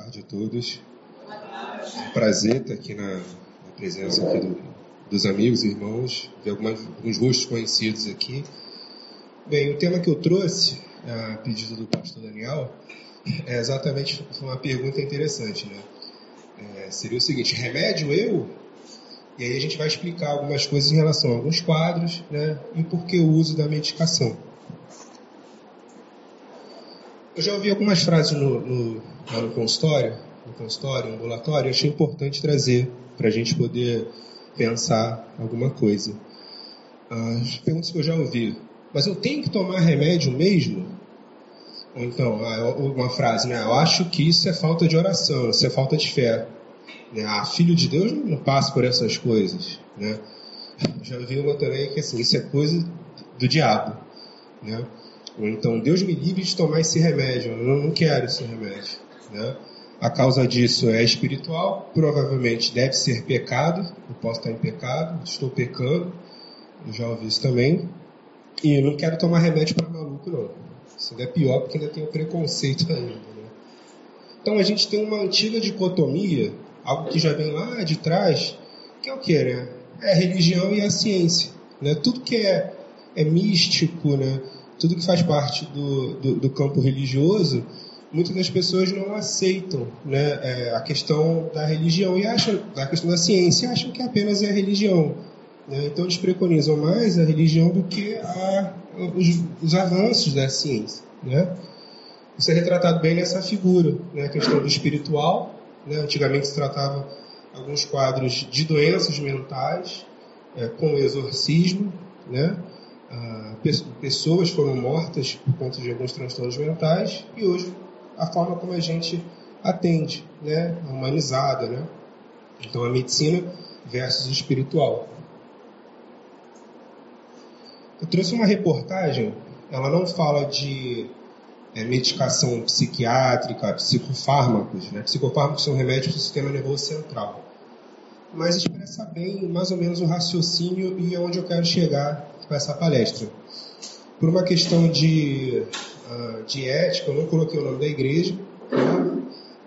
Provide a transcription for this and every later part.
tarde a todos. É um prazer estar aqui na, na presença aqui do, dos amigos irmãos, ver alguns rostos conhecidos aqui. Bem, o tema que eu trouxe, a pedido do pastor Daniel, é exatamente uma pergunta interessante, né? É, seria o seguinte: remédio eu? E aí a gente vai explicar algumas coisas em relação a alguns quadros, né? E por que o uso da medicação. Eu já ouvi algumas frases no, no, lá no consultório, no consultório, no ambulatório, achei importante trazer para a gente poder pensar alguma coisa. As perguntas que eu já ouvi. Mas eu tenho que tomar remédio mesmo? Ou então, ah, uma frase, né? Eu acho que isso é falta de oração, isso é falta de fé. Né? Ah, filho de Deus não passa por essas coisas, né? Já ouvi uma também que assim, isso é coisa do diabo, né? Então, Deus me livre de tomar esse remédio, eu não quero esse remédio. Né? A causa disso é espiritual, provavelmente deve ser pecado, eu posso estar em pecado, estou pecando, eu já ouvi isso também. E não quero tomar remédio para maluco, não. Isso ainda é pior porque ainda tem o preconceito ainda. Né? Então a gente tem uma antiga dicotomia, algo que já vem lá de trás, que é o que, né? É a religião e a ciência. Né? Tudo que é, é místico, né? Tudo que faz parte do, do, do campo religioso, muitas das pessoas não aceitam né, é, a questão da religião e acham, a questão da ciência, acham que apenas é a religião. Né? Então eles preconizam mais a religião do que a, os, os, avanços da ciência. Né? Isso é retratado bem nessa figura, né? a questão do espiritual. Né? Antigamente se tratava alguns quadros de doenças mentais é, com exorcismo, né? Ah, pessoas foram mortas por conta de alguns transtornos mentais e hoje a forma como a gente atende, né, humanizada, né? Então a medicina versus o espiritual. Eu trouxe uma reportagem, ela não fala de é, medicação psiquiátrica, psicofármacos, né? Psicofármacos são remédios do sistema nervoso central. Mas expressa bem mais ou menos o raciocínio e aonde eu quero chegar com essa palestra. Por uma questão de, uh, de ética, eu não coloquei o nome da igreja, tá?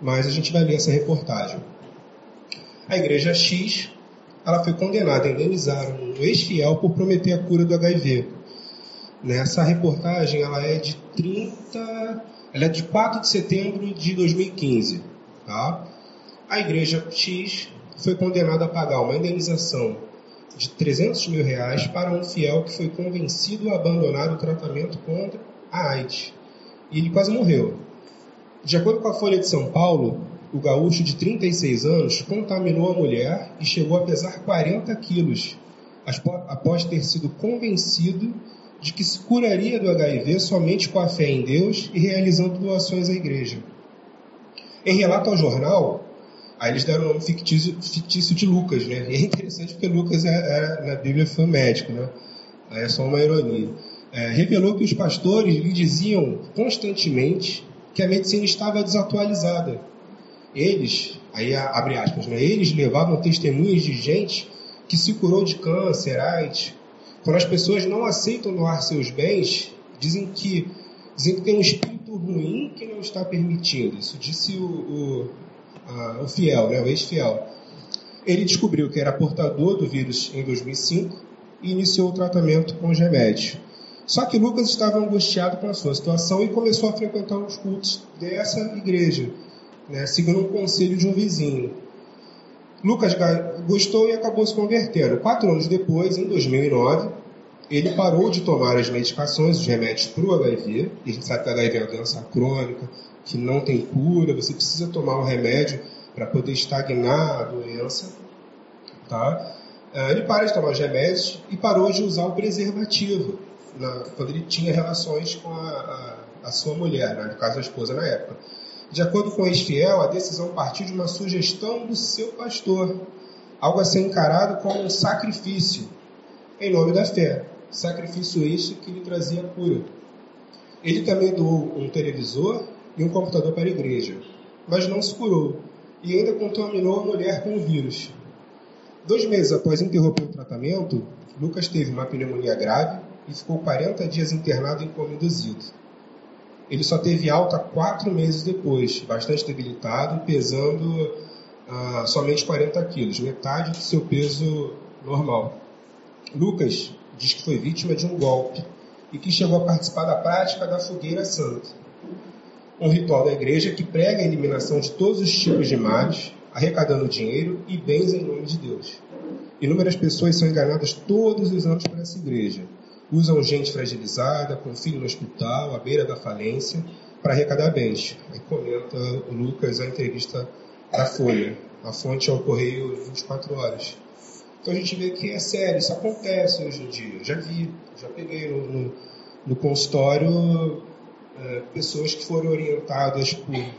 mas a gente vai ler essa reportagem. A igreja X ela foi condenada a indenizar um ex-fiel por prometer a cura do HIV. Nessa reportagem ela é de 30, ela é de 4 de setembro de 2015, tá? A igreja X foi condenada a pagar uma indenização de 300 mil reais para um fiel que foi convencido a abandonar o tratamento contra a AIDS. E ele quase morreu. De acordo com a Folha de São Paulo, o gaúcho de 36 anos contaminou a mulher e chegou a pesar 40 quilos, após ter sido convencido de que se curaria do HIV somente com a fé em Deus e realizando doações à igreja. Em relato ao jornal, Aí eles deram o nome fictício, fictício de Lucas, né? E é interessante porque Lucas é, é, na Bíblia foi médico, né? Aí é só uma ironia. É, revelou que os pastores lhe diziam constantemente que a medicina estava desatualizada. Eles, aí abre aspas, né? Eles levavam testemunhas de gente que se curou de câncer, AIDS. Quando as pessoas não aceitam doar seus bens, dizem que dizem que tem um espírito ruim que não está permitindo. Isso disse o, o a, o fiel, né, o ex-fiel. Ele descobriu que era portador do vírus em 2005 e iniciou o tratamento com os remédios. Só que Lucas estava angustiado com a sua situação e começou a frequentar os cultos dessa igreja, né, seguindo um conselho de um vizinho. Lucas gostou e acabou se convertendo. Quatro anos depois, em 2009, ele parou de tomar as medicações, os remédios para o HIV. E a gente sabe que o HIV é uma doença crônica, que não tem cura, você precisa tomar um remédio para poder estagnar a doença. Tá? É, ele para de tomar os remédios e parou de usar o preservativo na, quando ele tinha relações com a, a, a sua mulher, né? no caso a esposa na época. De acordo com o ex-fiel, a decisão partiu de uma sugestão do seu pastor, algo a ser encarado como um sacrifício em nome da fé. Sacrifício este que lhe trazia cura. Ele também doou um televisor e um computador para a igreja, mas não se curou e ainda contaminou a mulher com o vírus. Dois meses após interromper o tratamento, Lucas teve uma pneumonia grave e ficou 40 dias internado em coma induzido. ele só teve alta quatro meses depois, bastante debilitado pesando ah, somente 40 quilos, metade do seu peso normal. Lucas diz que foi vítima de um golpe e que chegou a participar da prática da fogueira santa, um ritual da igreja que prega a eliminação de todos os tipos de males, arrecadando dinheiro e bens em nome de Deus. Inúmeras pessoas são enganadas todos os anos por essa igreja. Usam gente fragilizada, com filho no hospital, à beira da falência, para arrecadar bens. Aí comenta o Lucas a entrevista da Folha. A fonte é o Correio 24 Horas. Então a gente vê que é sério, isso acontece hoje em dia. Já vi, já peguei no, no, no consultório é, pessoas que foram orientadas por, é,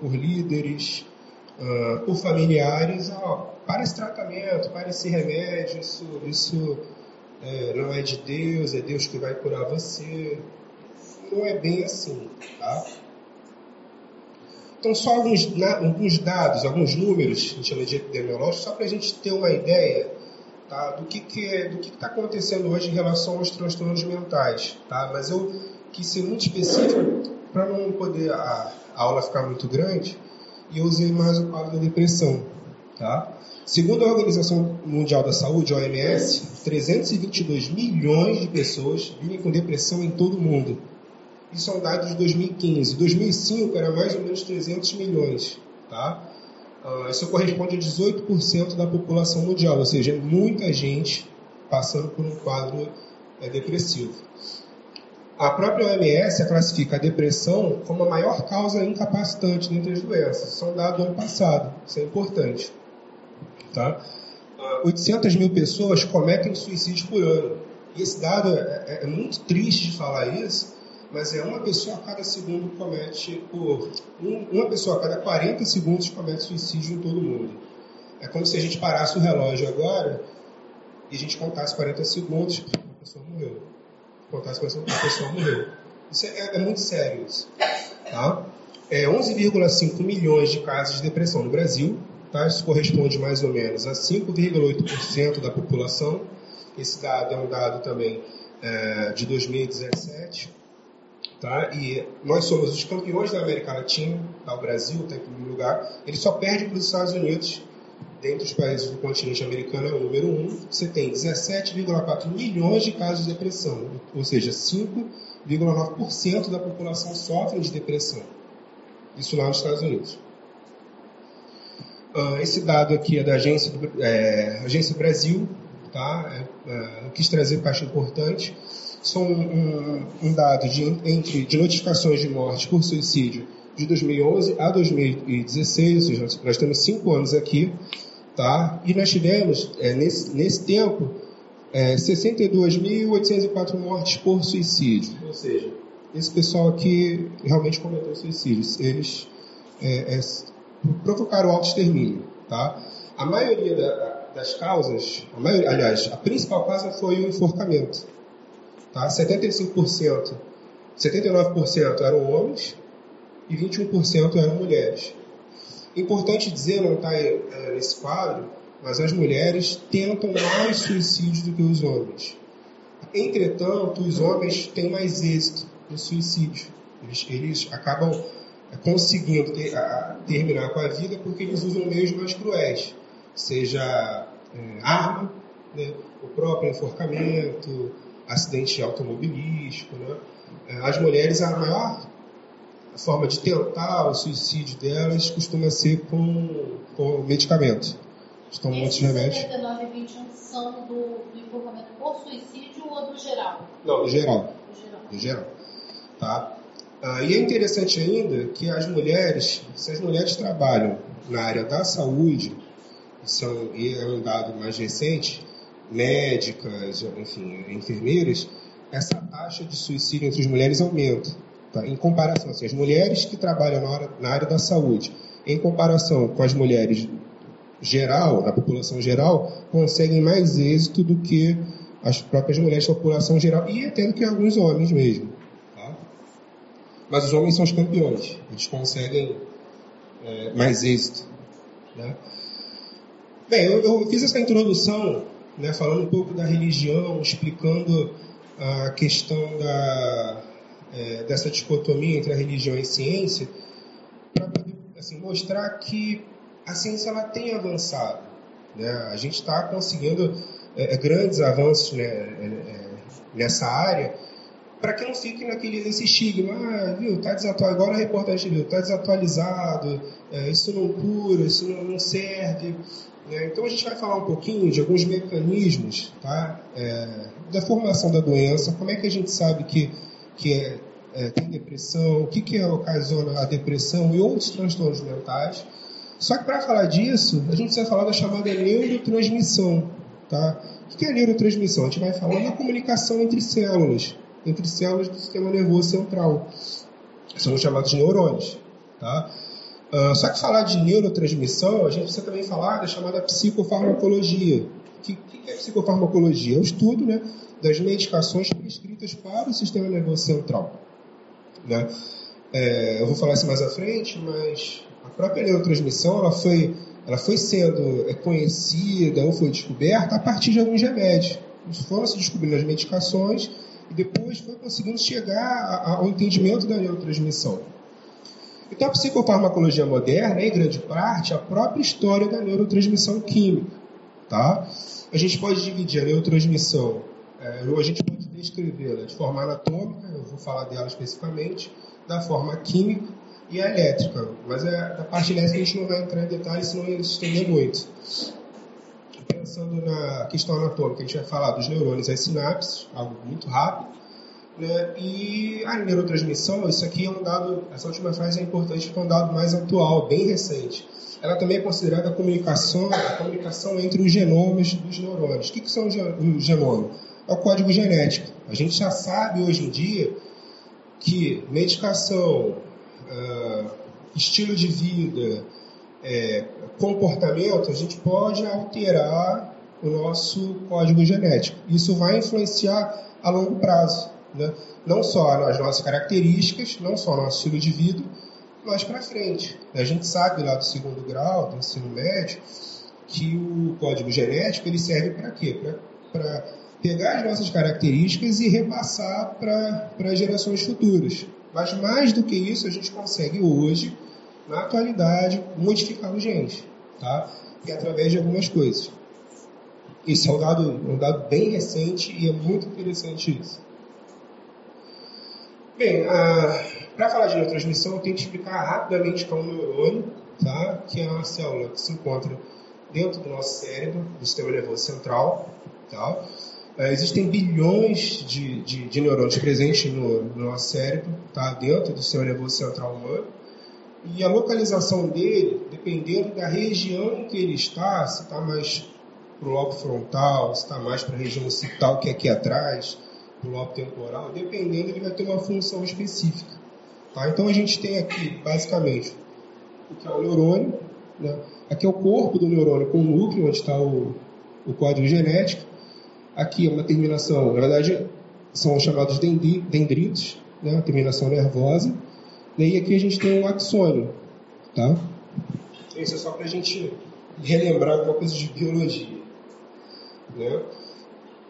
por líderes, é, por familiares, para esse tratamento, para esse remédio, isso, isso é, não é de Deus, é Deus que vai curar você. Não é bem assim, tá? Então, só alguns, alguns dados, alguns números, a gente chama de epidemiológicos, só para a gente ter uma ideia tá, do que está que, do que que tá acontecendo hoje em relação aos transtornos mentais. Tá? Mas eu quis ser muito específico para não poder a, a, aula ficar muito grande e eu usei mais o quadro da depressão. Tá? Segundo a Organização Mundial da Saúde, OMS, 322 milhões de pessoas vivem com depressão em todo o mundo. Isso são dados de 2015. 2005 era mais ou menos 300 milhões. Tá? Uh, isso corresponde a 18% da população mundial, ou seja, é muita gente passando por um quadro é, depressivo. A própria OMS classifica a depressão como a maior causa incapacitante dentre as doenças. Isso é um dado do ano passado, isso é importante. Tá? Uh, 800 mil pessoas cometem suicídio por ano. E esse dado é, é, é muito triste de falar isso, mas é uma pessoa a cada segundo comete, por um, uma pessoa a cada 40 segundos comete suicídio em todo o mundo. É como se a gente parasse o relógio agora e a gente contasse 40 segundos, a pessoa morreu. 40 segundos, a pessoa morreu. Isso é, é muito sério isso. Tá? É 11,5 milhões de casos de depressão no Brasil. Tá? Isso corresponde mais ou menos a 5,8% da população. Esse dado é um dado também é, de 2017. Tá? E nós somos os campeões da América Latina, tá? o Brasil está em primeiro lugar. Ele só perde para os Estados Unidos, dentre os países do continente americano, é o número um. Você tem 17,4 milhões de casos de depressão, ou seja, 5,9% da população sofre de depressão. Isso lá nos Estados Unidos. Uh, esse dado aqui é da Agência, é, Agência Brasil, tá? É, é, eu quis trazer parte importante são um, um dado de, entre, de notificações de morte por suicídio de 2011 a 2016, ou seja, nós temos cinco anos aqui, tá? E nós tivemos, é, nesse, nesse tempo, é, 62.804 mortes por suicídio. Ou seja, esse pessoal aqui realmente cometeu suicídio. Eles é, é, provocaram auto-extermínio, tá? A maioria da, das causas, a maioria, aliás, a principal causa foi o enforcamento. Tá? 75%, 79% eram homens e 21% eram mulheres. Importante dizer, não está é, nesse quadro, mas as mulheres tentam mais suicídio do que os homens. Entretanto, os homens têm mais êxito no suicídio. Eles, eles acabam é, conseguindo ter, a, terminar com a vida porque eles usam meios mais cruéis, seja é, arma, né, o próprio enforcamento, acidente automobilístico. Né? É, as mulheres, a maior forma de tentar o suicídio delas costuma ser com, com medicamento. Estão muitos remédios. 79 e 21 são do, do enforcamento por suicídio ou do geral? Não, do geral. Do geral. Do geral. Tá? Ah, e é interessante ainda que as mulheres, se as mulheres trabalham na área da saúde, são, e é um dado mais recente, médicas, enfim, enfermeiras, essa taxa de suicídio entre as mulheres aumenta. Tá? Em comparação, assim, as mulheres que trabalham na área, na área da saúde, em comparação com as mulheres geral, na população geral, conseguem mais êxito do que as próprias mulheres da população geral e até do que alguns homens mesmo. Tá? Mas os homens são os campeões, eles conseguem é, mais êxito. Né? Bem, eu, eu fiz essa introdução né, falando um pouco da religião, explicando a questão da, é, dessa dicotomia entre a religião e a ciência, para poder assim, mostrar que a ciência ela tem avançado. Né? A gente está conseguindo é, é, grandes avanços né, é, é, nessa área, para que não fique naquele nesse estigma, ah, viu, tá desatualizado, agora a reportagem viu, tá desatualizado, é, isso não cura, isso não, não serve. Né? Então a gente vai falar um pouquinho de alguns mecanismos tá? É, da formação da doença, como é que a gente sabe que, que é, é, tem depressão, o que, que ocasiona a depressão e outros transtornos mentais. Só que para falar disso, a gente vai falar da chamada neurotransmissão. Tá? O que é neurotransmissão? A gente vai falar da comunicação entre células, entre células do sistema nervoso central. São chamados neurônios. Tá? Uh, só que falar de neurotransmissão, a gente precisa também falar da chamada psicofarmacologia. Que, é psicofarmacologia? É o estudo né, das medicações prescritas para o sistema nervoso central. Né? É, eu vou falar isso mais à frente, mas a própria neurotransmissão ela foi, ela foi sendo é, conhecida ou foi descoberta a partir de alguns remédios. Foram se descobrindo as medicações e depois foi conseguindo chegar ao entendimento da neurotransmissão. Então, a psicofarmacologia moderna é, em grande parte, a própria história da neurotransmissão química. Tá? A gente pode dividir a neurotransmissão, é, ou a gente pode descrevê-la de forma anatômica, eu vou falar dela especificamente, da forma química e a elétrica. Mas é, da parte elétrica a gente não vai entrar em detalhes, senão ia estender muito. Pensando na questão anatômica, a gente vai falar dos neurônios e as sinapses, algo muito rápido né? E a neurotransmissão, isso aqui é um dado, essa última frase é importante porque é um dado mais atual, bem recente. Ela também é considerada a comunicação, a comunicação entre os genomas dos neurônios. O que, que são os genomas? É o código genético. A gente já sabe hoje em dia que medicação, uh, estilo de vida, é, comportamento, a gente pode alterar o nosso código genético. Isso vai influenciar a longo prazo né? não só nas nossas características, não só no nosso estilo de vida, mas para frente. A gente sabe lá do segundo grau, do ensino médio, que o código genético ele serve para quê? Para pegar as nossas características e repassar para gerações futuras. Mas mais do que isso, a gente consegue hoje, na atualidade, modificar os genes, tá? E através de algumas coisas. Esse é um dado, um dado bem recente e é muito interessante isso. Bem, ah, para falar de neurotransmissão, eu tenho que explicar rapidamente que é um neurônio, tá? que é uma célula que se encontra dentro do nosso cérebro, do sistema nervoso central. Tá? Ah, existem bilhões de, de, de, neurônios presentes no, no nosso cérebro, tá? dentro do sistema nervoso central humano. E a localização dele, dependendo da região que ele está, se está mais para o lobo frontal, se está mais para a região occipital, que é aqui atrás, do lobo temporal, dependendo, ele vai ter uma função específica. Tá? Então a gente tem aqui, basicamente, o que é o neurônio. Né? Aqui é o corpo do neurônio com o núcleo, onde está o, o código genético. Aqui é uma terminação, na verdade, são chamados dendritos, né? terminação nervosa. E aqui a gente tem um axônio. Tá? Isso é só para a gente relembrar alguma coisa de biologia. Né?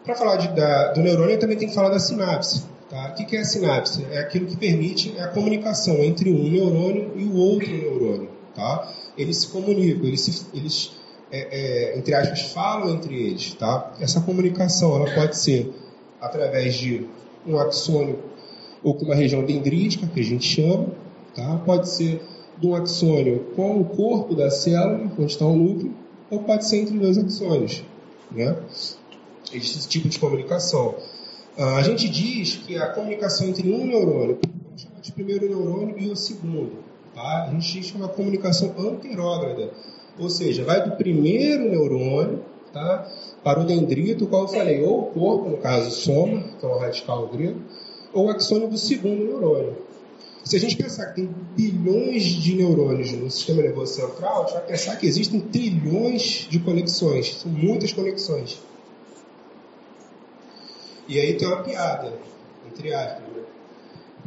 Para falar de, da, do neurônio, eu também tenho que falar da sinapse. Tá? O que, que é a sinapse? É aquilo que permite a comunicação entre um neurônio e o outro neurônio. Tá? Eles se comunicam, eles, se, eles é, é, entre aspas, falam entre eles. Tá? Essa comunicação ela pode ser através de um axônio ou com uma região dendrítica, que a gente chama. Tá? Pode ser de um axônio com o corpo da célula, onde está o núcleo, ou pode ser entre dois axônios. Né? Esse tipo de comunicação. Uh, a gente diz que a comunicação entre um neurônio, vamos chamar de primeiro neurônio e o segundo, tá? a gente diz que é uma comunicação anterógrada, ou seja, vai do primeiro neurônio tá, para o dendrito, qual eu falei, ou o corpo, no caso, soma, que é radical grego, ou o axônio do segundo neurônio. Se a gente pensar que tem bilhões de neurônios no sistema nervoso central, a gente vai pensar que existem trilhões de conexões, são muitas conexões. E aí tem uma piada, entre aspas, né?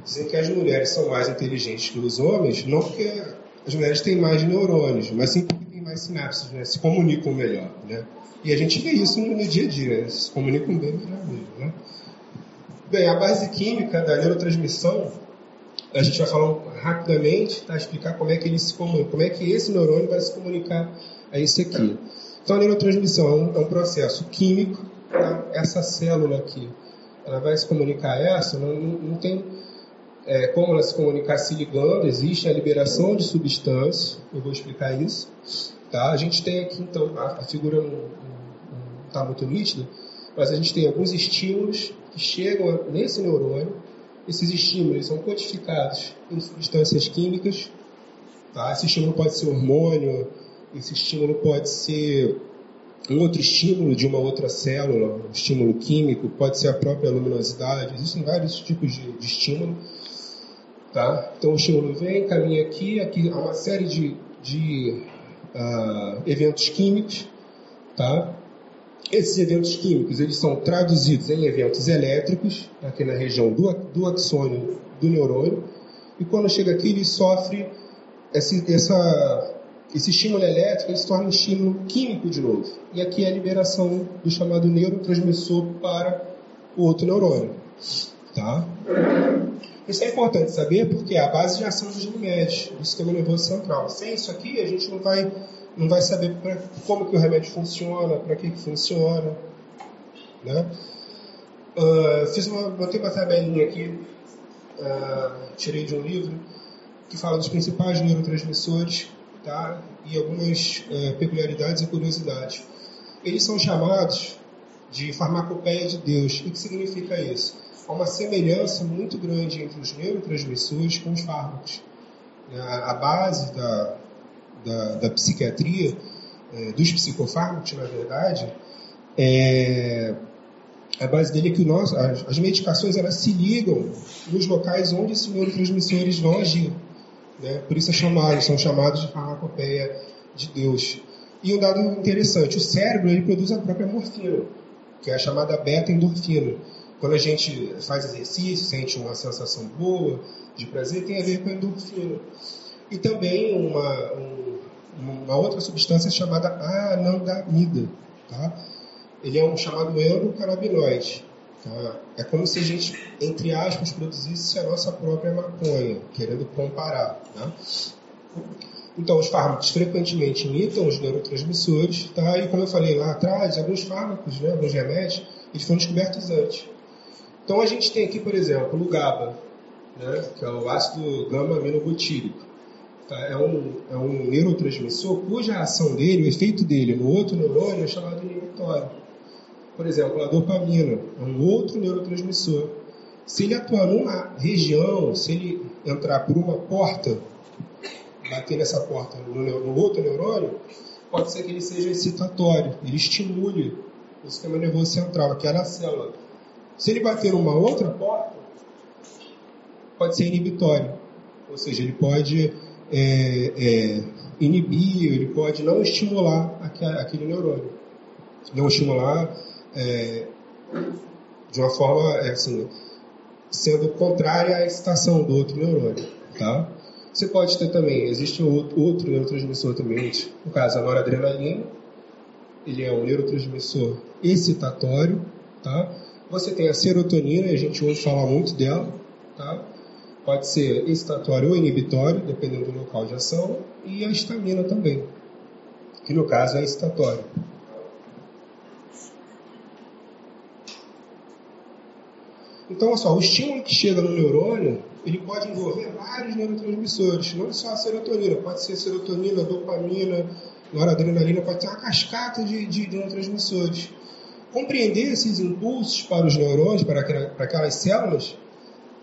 Dizem que as mulheres são mais inteligentes que os homens, não porque as mulheres têm mais neurônios, mas sim porque têm mais sinapses, né? Se comunicam melhor, né? E a gente vê isso no dia a dia, né? se comunicam bem melhor mesmo, né? Bem, a base química da neurotransmissão, a gente vai falar rapidamente, tá? explicar como é que ele se comunica, como é que esse neurônio vai se comunicar a esse aqui. Então, a neurotransmissão é um, é um processo químico? Essa célula aqui, ela vai se comunicar a essa, não, não, tem é, como ela se comunicar se ligando, existe a liberação de substâncias, eu vou explicar isso. Tá? A gente tem aqui, então, a, a figura não está muito nítida, mas a gente tem alguns estímulos que chegam nesse neurônio. Esses estímulos são codificados em substâncias químicas. Tá? Esse estímulo pode ser hormônio, esse estímulo pode ser um outro estímulo de uma outra célula, um estímulo químico, pode ser a própria luminosidade. Existem vários tipos de, de estímulo. Tá? Então o estímulo vem, caminha aqui, aqui há uma série de, de uh, eventos químicos. Tá? Esses eventos químicos eles são traduzidos em eventos elétricos, aqui na região do, do axônio do neurônio, e quando chega aqui ele sofre esse, essa, esse estímulo elétrico, se torna um estímulo químico de novo. E aqui é a liberação do chamado neurotransmissor para o outro neurônio. Tá? Isso é importante saber porque é a base de ação dos remédios do sistema nervoso central. Sem isso aqui, a gente não vai não vai saber pra, como que o remédio funciona, para que, que funciona. Né? Uh, fiz uma, botei uma tabelinha aqui, uh, tirei de um livro, que fala dos principais neurotransmissores tá? e algumas uh, peculiaridades e curiosidades. Eles são chamados de farmacopeia de Deus. O que significa isso? Há uma semelhança muito grande entre os neurotransmissores com os fármacos. A, a base da, da, da psiquiatria, é, dos psicofármacos, na verdade, é, a base dele é que nosso, as, as, medicações elas se ligam nos locais onde esses neurotransmissores vão agir. Né? Por isso é chamado, são chamados de farmacopeia de Deus. E um dado interessante, o cérebro ele produz a própria morfina, que é a chamada beta-endorfina. Quando a gente faz exercício, sente uma sensação boa, de prazer, tem a ver com a endorfina. E também uma, um, uma outra substância chamada anandamida. Tá? Ele é um chamado endocannabinoide. Tá? É como se a gente, entre aspas, produzisse a nossa própria maconha, querendo comparar. Tá? Então, os fármacos frequentemente imitam os neurotransmissores, tá? e como eu falei lá atrás, alguns fármacos, né, alguns remédios, eles foram descobertos antes. Então, a gente tem aqui, por exemplo, o GABA, né, que é o ácido gama-aminobutírico tá? é, um, é um neurotransmissor cuja ação dele, o efeito dele no outro neurônio é chamado inibitório. Por exemplo, a dopamina é um outro neurotransmissor. Se ele atuar numa região, se ele entrar por uma porta, bater nessa porta no, no outro neurônio, pode ser que ele seja excitatório, ele estimule o sistema nervoso central, aquela célula. Se ele bater numa outra porta, pode ser inibitório, ou seja, ele pode é, é, inibir, ele pode não estimular aquele neurônio. Não estimular é, de uma forma, é, assim, sendo contrária à excitação do outro neurônio, tá? Você pode ter também, existe outro, neurotransmissor também, no caso a noradrenalina, ele é um neurotransmissor excitatório, tá? Você tem a serotonina, a gente ouve falar muito dela, tá? Pode ser excitatório ou inibitório, dependendo do local de ação, e a estamina também, que no caso é excitatório. Então, olha só, o estímulo que chega no neurônio, ele pode envolver vários neurotransmissores, não só a serotonina, pode ser serotonina, dopamina, noradrenalina, pode ser uma cascata de, de neurotransmissores. Compreender esses impulsos para os neurônios, para, para aquelas células,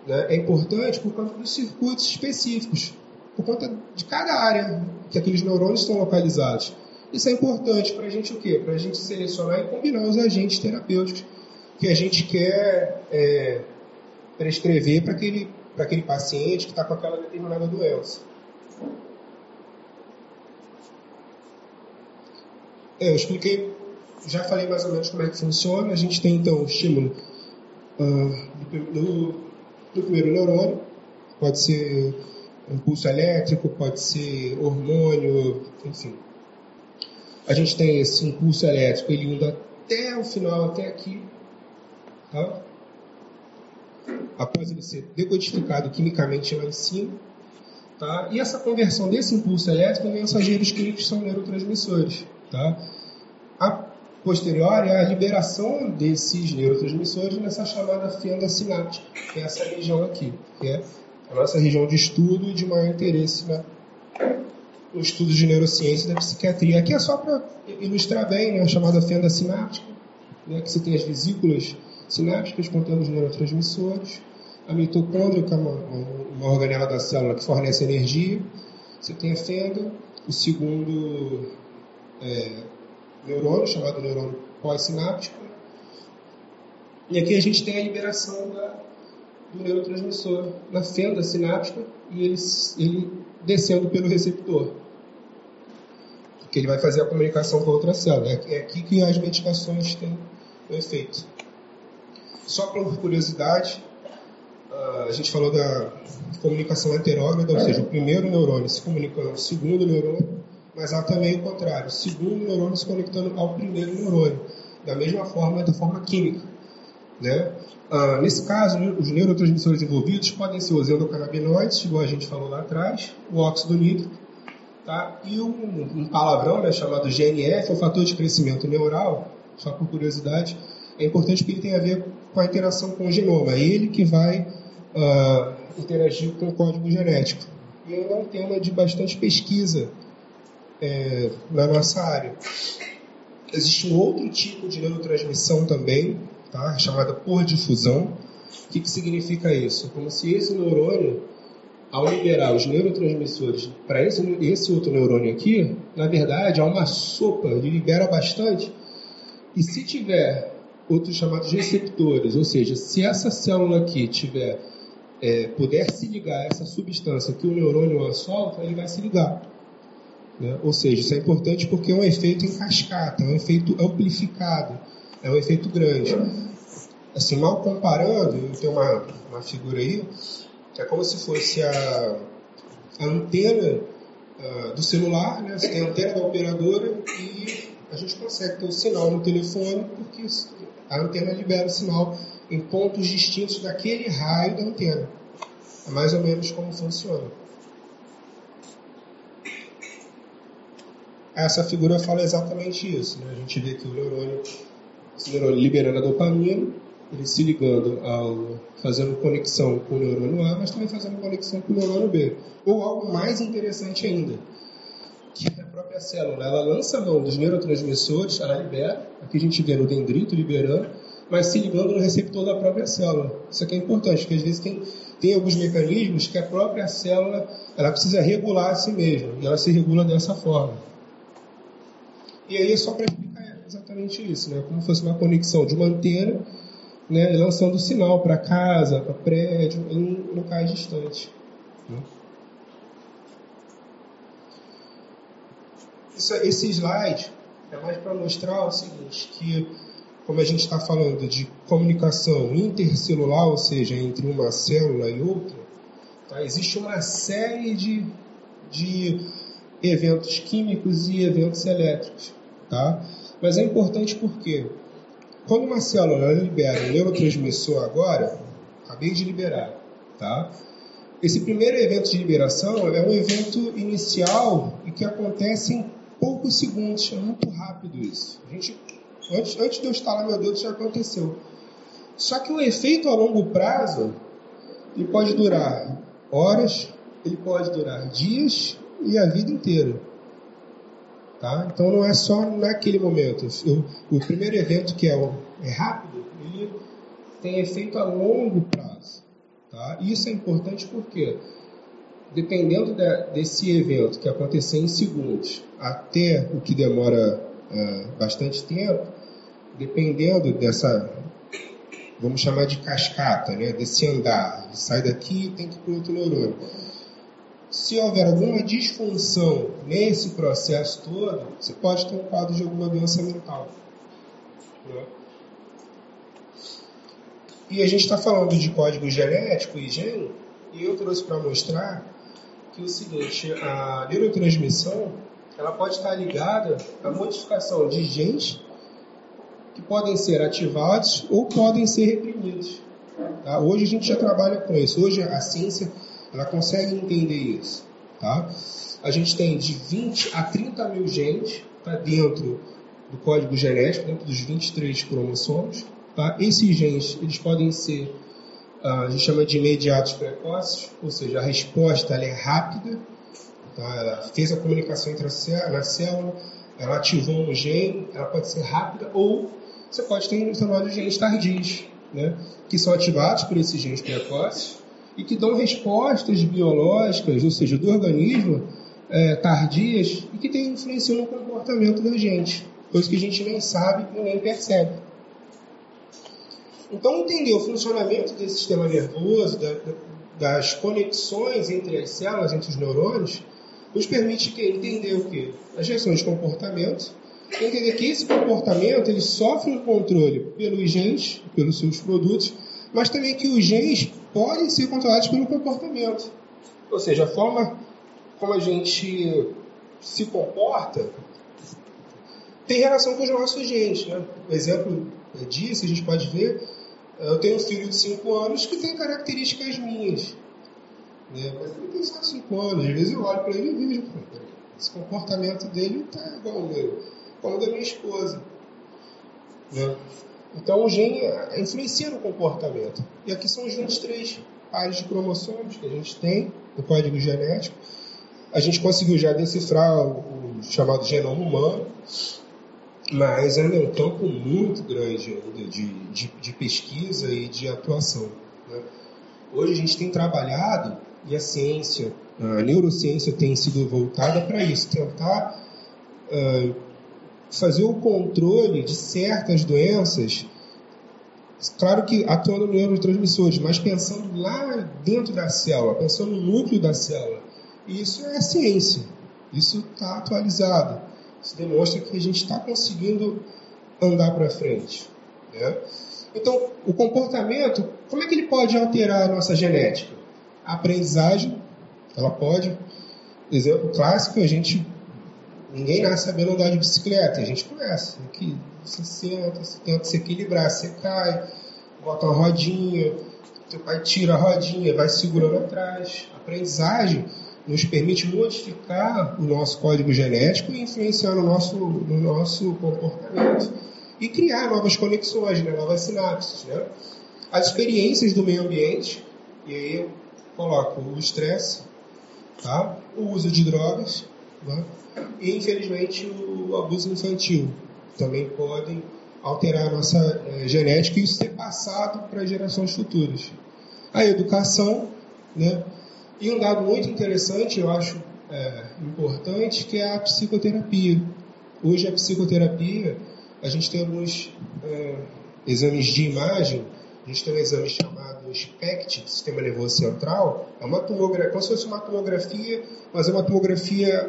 né, é importante por conta dos circuitos específicos, por conta de cada área que aqueles neurônios estão localizados. Isso é importante para a gente o quê? Para a gente selecionar e combinar os agentes terapêuticos que a gente quer é, prescrever para aquele, aquele paciente que está com aquela determinada doença. É, eu expliquei, já falei mais ou menos como é que funciona. A gente tem então o estímulo uh, do, do primeiro neurônio, pode ser impulso elétrico, pode ser hormônio, enfim. A gente tem esse impulso elétrico, ele indo até o final, até aqui, tá? Após ele ser decodificado quimicamente lá em cima. Tá? E essa conversão desse impulso elétrico em mensageiros químicos são neurotransmissores. Tá? A posterior é a liberação desses neurotransmissores nessa chamada fenda sináptica, que é essa região aqui, que é a nossa região de estudo e de maior interesse né, no estudo de neurociência e da psiquiatria. Aqui é só para ilustrar bem né, a chamada fenda sináptica, né, que você tem as vesículas sinápticas contendo os neurotransmissores, a mitocôndria, que é uma, uma organela da célula que fornece energia, você tem a fenda, o segundo é, neurônio, chamado neurônio pós-sináptico, e aqui a gente tem a liberação da, do neurotransmissor na fenda sináptica e ele, ele descendo pelo receptor. Porque ele vai fazer a comunicação com a outra célula. É aqui que as medicações têm o efeito. Só por curiosidade, ah, a gente falou da comunicação heterógrada, ou seja, o primeiro neurônio se comunicando com o segundo neurônio, mas há também o contrário, o segundo neurônio se conectando ao primeiro neurônio, da mesma forma, da forma química. Né? Ah, nesse caso, os neurotransmissores envolvidos podem ser os endocannabinoides, igual a gente falou lá atrás, o óxido nítrico, tá? e um, um palavrão né, chamado GNF, é o fator de crescimento neural, só por curiosidade, é importante que ele tenha a ver com a interação com o genoma. É ele que vai uh, interagir com o código genético. E é um tema de bastante pesquisa é, na nossa área. Existe um outro tipo de neurotransmissão também, tá? chamada por difusão. O que, que significa isso? Como se esse neurônio, ao liberar os neurotransmissores para esse, esse outro neurônio aqui, na verdade, há uma sopa, ele libera bastante. E se tiver outros chamados receptores, ou seja, se essa célula aqui tiver é, puder se ligar a essa substância que o neurônio solta, ele vai se ligar. Né? Ou seja, isso é importante porque é um efeito em cascata, é um efeito amplificado, é um efeito grande. Assim, mal comparando, tenho uma, uma figura aí, é como se fosse a, a antena uh, do celular, né? você tem a antena da operadora e a gente consegue ter o sinal no telefone porque a antena libera o sinal em pontos distintos daquele raio da antena. É mais ou menos como funciona. Essa figura fala exatamente isso. Né? A gente vê que o neurônio, esse neurônio liberando a dopamina, ele se ligando ao fazendo conexão com o neurônio A, mas também fazendo conexão com o neurônio B. Ou algo mais interessante ainda, que é própria célula. Ela lança a mão dos neurotransmissores, ela libera, aqui a gente vê no dendrito liberando, mas se ligando no receptor da própria célula. Isso aqui é importante, porque às vezes tem, tem alguns mecanismos que a própria célula ela precisa regular a si mesma, e ela se regula dessa forma. E aí é só para explicar exatamente isso, né? como fosse uma conexão de uma antena né, lançando sinal para casa, para prédio, em locais distantes. Né? Isso, esse slide é mais para mostrar o seguinte, que como a gente está falando de comunicação intercelular, ou seja, entre uma célula e outra, tá? existe uma série de, de eventos químicos e eventos elétricos. Tá? Mas é importante porque quando uma célula libera um neurotransmissor agora, acabei de liberar, tá? Esse primeiro evento de liberação é um evento inicial e que acontece em poucos segundos, é muito rápido isso. A gente Antes, antes de eu instalar meu Deus, já aconteceu. Só que o efeito a longo prazo, ele pode durar horas, ele pode durar dias e a vida inteira. Tá? Então não é só naquele momento. O, o primeiro evento que é, é rápido, ele tem efeito a longo prazo. Tá? Isso é importante porque, dependendo de, desse evento que acontecer em segundos até o que demora uh, bastante tempo, dependendo dessa, vamos chamar de cascata, né, desse andar, sai daqui e tem que ir para outro neurônio. Se houver alguma disfunção nesse processo todo, você pode ter um quadro de alguma doença mental. Né? E a gente está falando de código genético e gene, e eu trouxe para mostrar que o seguinte, a neurotransmissão ela pode estar ligada à modificação de genes que podem ser ativados ou podem ser reprimidos. Tá? Hoje a gente já trabalha com isso. Hoje a ciência ela consegue entender isso. Tá? A gente tem de 20 a 30 mil genes tá, dentro do código genético, dentro dos 23 cromossomos. Tá? Esses genes eles podem ser, a gente chama de imediatos precoces, ou seja, a resposta ela é rápida. Tá? Ela fez a comunicação entre a célula, na célula, ela ativou um gene, ela pode ser rápida ou você pode ter chamados genes tardios, né? que são ativados por esses genes precoces e que dão respostas biológicas, ou seja, do organismo, é, tardias e que tem influência no comportamento da gente, coisa que a gente nem sabe e nem percebe. Então, entender o funcionamento desse sistema nervoso, da, das conexões entre as células, entre os neurônios, nos permite que entender o quê? As reações de comportamento, entender que esse comportamento ele sofre um controle pelos genes, pelos seus produtos, mas também que os genes podem ser controlados pelo comportamento. Ou seja, a forma como a gente se comporta tem relação com os nossos genes. Né? O exemplo disso, a gente pode ver, eu tenho um filho de 5 anos que tem características minhas. Né? Mas ele tem só 5 anos, às vezes eu olho para ele e vejo, esse comportamento dele está igual ao meu, como da minha esposa. Né? Então o gene influencia no comportamento. E aqui são os 23 pares de cromossomos que a gente tem no código genético. A gente conseguiu já decifrar o chamado genoma humano, mas ainda é um campo muito grande de, de, de pesquisa e de atuação. Né? Hoje a gente tem trabalhado, e a ciência, a neurociência tem sido voltada para isso, tentar uh, fazer o controle de certas doenças, claro que atuando no neurotransmissores, mas pensando lá dentro da célula, pensando no núcleo da célula. E isso é ciência, isso está atualizado. Isso demonstra que a gente está conseguindo andar para frente. Né? Então, o comportamento, como é que ele pode alterar a nossa genética? A aprendizagem, ela pode. Exemplo clássico, a gente Ninguém nasce sabendo andar de bicicleta, a gente começa. Aqui, você senta, você tenta se equilibrar, você cai, bota uma rodinha, teu pai tira a rodinha, vai segurando atrás. Aprendizagem nos permite modificar o nosso código genético e influenciar no nosso, no nosso comportamento. E criar novas conexões, né? novas sinapses. Né? As experiências do meio ambiente, e aí eu coloco o estresse, tá? o uso de drogas, né? E, infelizmente, o abuso infantil também podem alterar a nossa é, genética e isso ser passado para gerações futuras. A educação, né? E um dado muito interessante, eu acho é, importante, que é a psicoterapia. Hoje a psicoterapia, a gente tem alguns é, exames de imagem a gente tem um exame chamado SPECT, Sistema Nervoso Central. É uma tomografia, como se fosse uma tomografia, mas é uma tomografia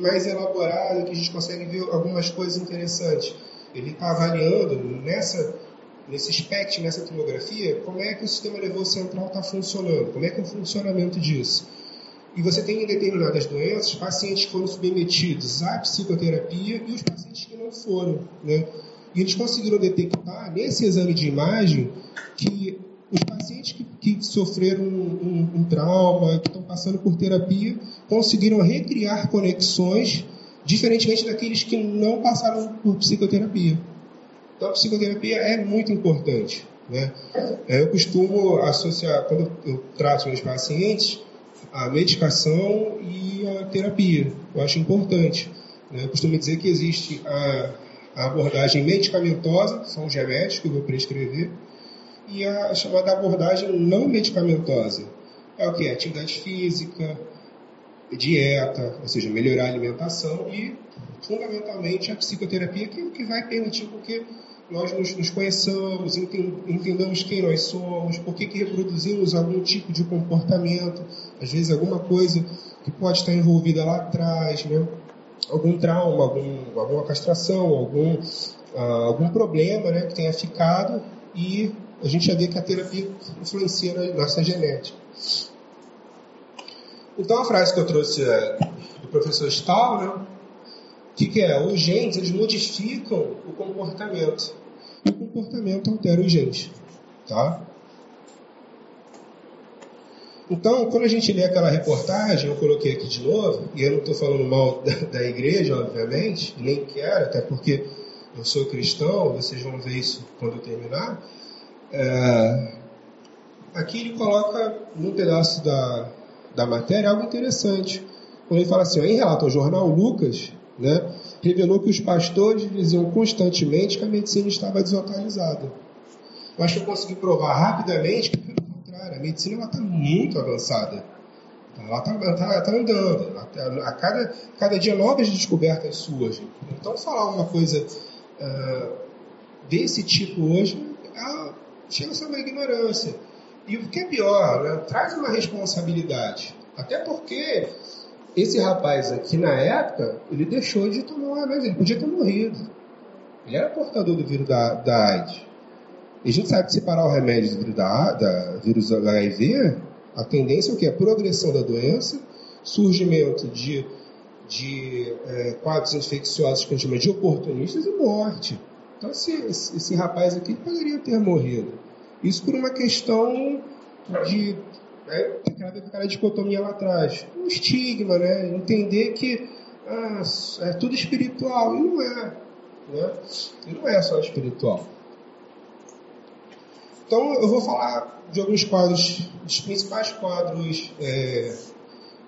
mais elaborada, que a gente consegue ver algumas coisas interessantes. Ele está avaliando nessa, nesse SPECT, nessa tomografia, como é que o Sistema Nervoso Central está funcionando, como é que é o funcionamento disso. E você tem em determinadas doenças pacientes que foram submetidos à psicoterapia e os pacientes que não foram, né? E eles conseguiram detectar nesse exame de imagem que os pacientes que, que sofreram um, um, um trauma, que estão passando por terapia, conseguiram recriar conexões diferentemente daqueles que não passaram por psicoterapia. Então, a psicoterapia é muito importante. Né? É, eu costumo associar, quando eu trato meus pacientes, a medicação e a terapia. Eu acho importante. Né? Eu costumo dizer que existe a a abordagem medicamentosa, são os remédios que eu vou prescrever, e a chamada abordagem não medicamentosa. É o que? Atividade física, dieta, ou seja, melhorar a alimentação e, fundamentalmente, a psicoterapia, que, que vai permitir que nós nos, nos conheçamos, entendamos quem nós somos, por que, reproduzimos algum tipo de comportamento, às vezes alguma coisa que pode estar envolvida lá atrás, né? algum trauma, algum, alguma castração, algum, uh, algum problema né, que tenha ficado e a gente já vê que a terapia influencia na nossa genética. Então a frase que eu trouxe é do professor Stahl, né? O que, que é? Os genes eles modificam o comportamento. E o comportamento altera os genes. Tá? Então, quando a gente lê aquela reportagem, eu coloquei aqui de novo, e eu não estou falando mal da, da, igreja, obviamente, nem quero, até porque eu sou cristão, vocês vão ver isso quando eu terminar. É, aqui ele coloca num pedaço da, da matéria algo interessante. Quando ele fala assim, em relato ao jornal Lucas, né, revelou que os pastores diziam constantemente que a medicina estava desatualizada. Que eu consegui provar rapidamente que a medicina está muito avançada. Ela está tá, tá andando. A cada, cada dia novas descobertas surgem. Então, falar uma coisa uh, desse tipo hoje é, chega a ser uma ignorância. E o que é pior, né, traz uma responsabilidade. Até porque esse rapaz aqui, na época, ele deixou de tomar o remédio. Ele podia ter morrido. Ele era portador do vírus da, da AIDS. E a gente sabe que separar o remédio do vírus da, da vírus HIV, a tendência é o que? A progressão da doença, surgimento de, de é, quadros infecciosos que a gente chama de oportunistas e morte. Então, esse, esse, esse rapaz aqui poderia ter morrido. Isso por uma questão de é, aquela, aquela dicotomia lá atrás. Um estigma, né? Entender que ah, é tudo espiritual. E não é. Né? E não é só espiritual. Então eu vou falar de alguns quadros, dos principais quadros é,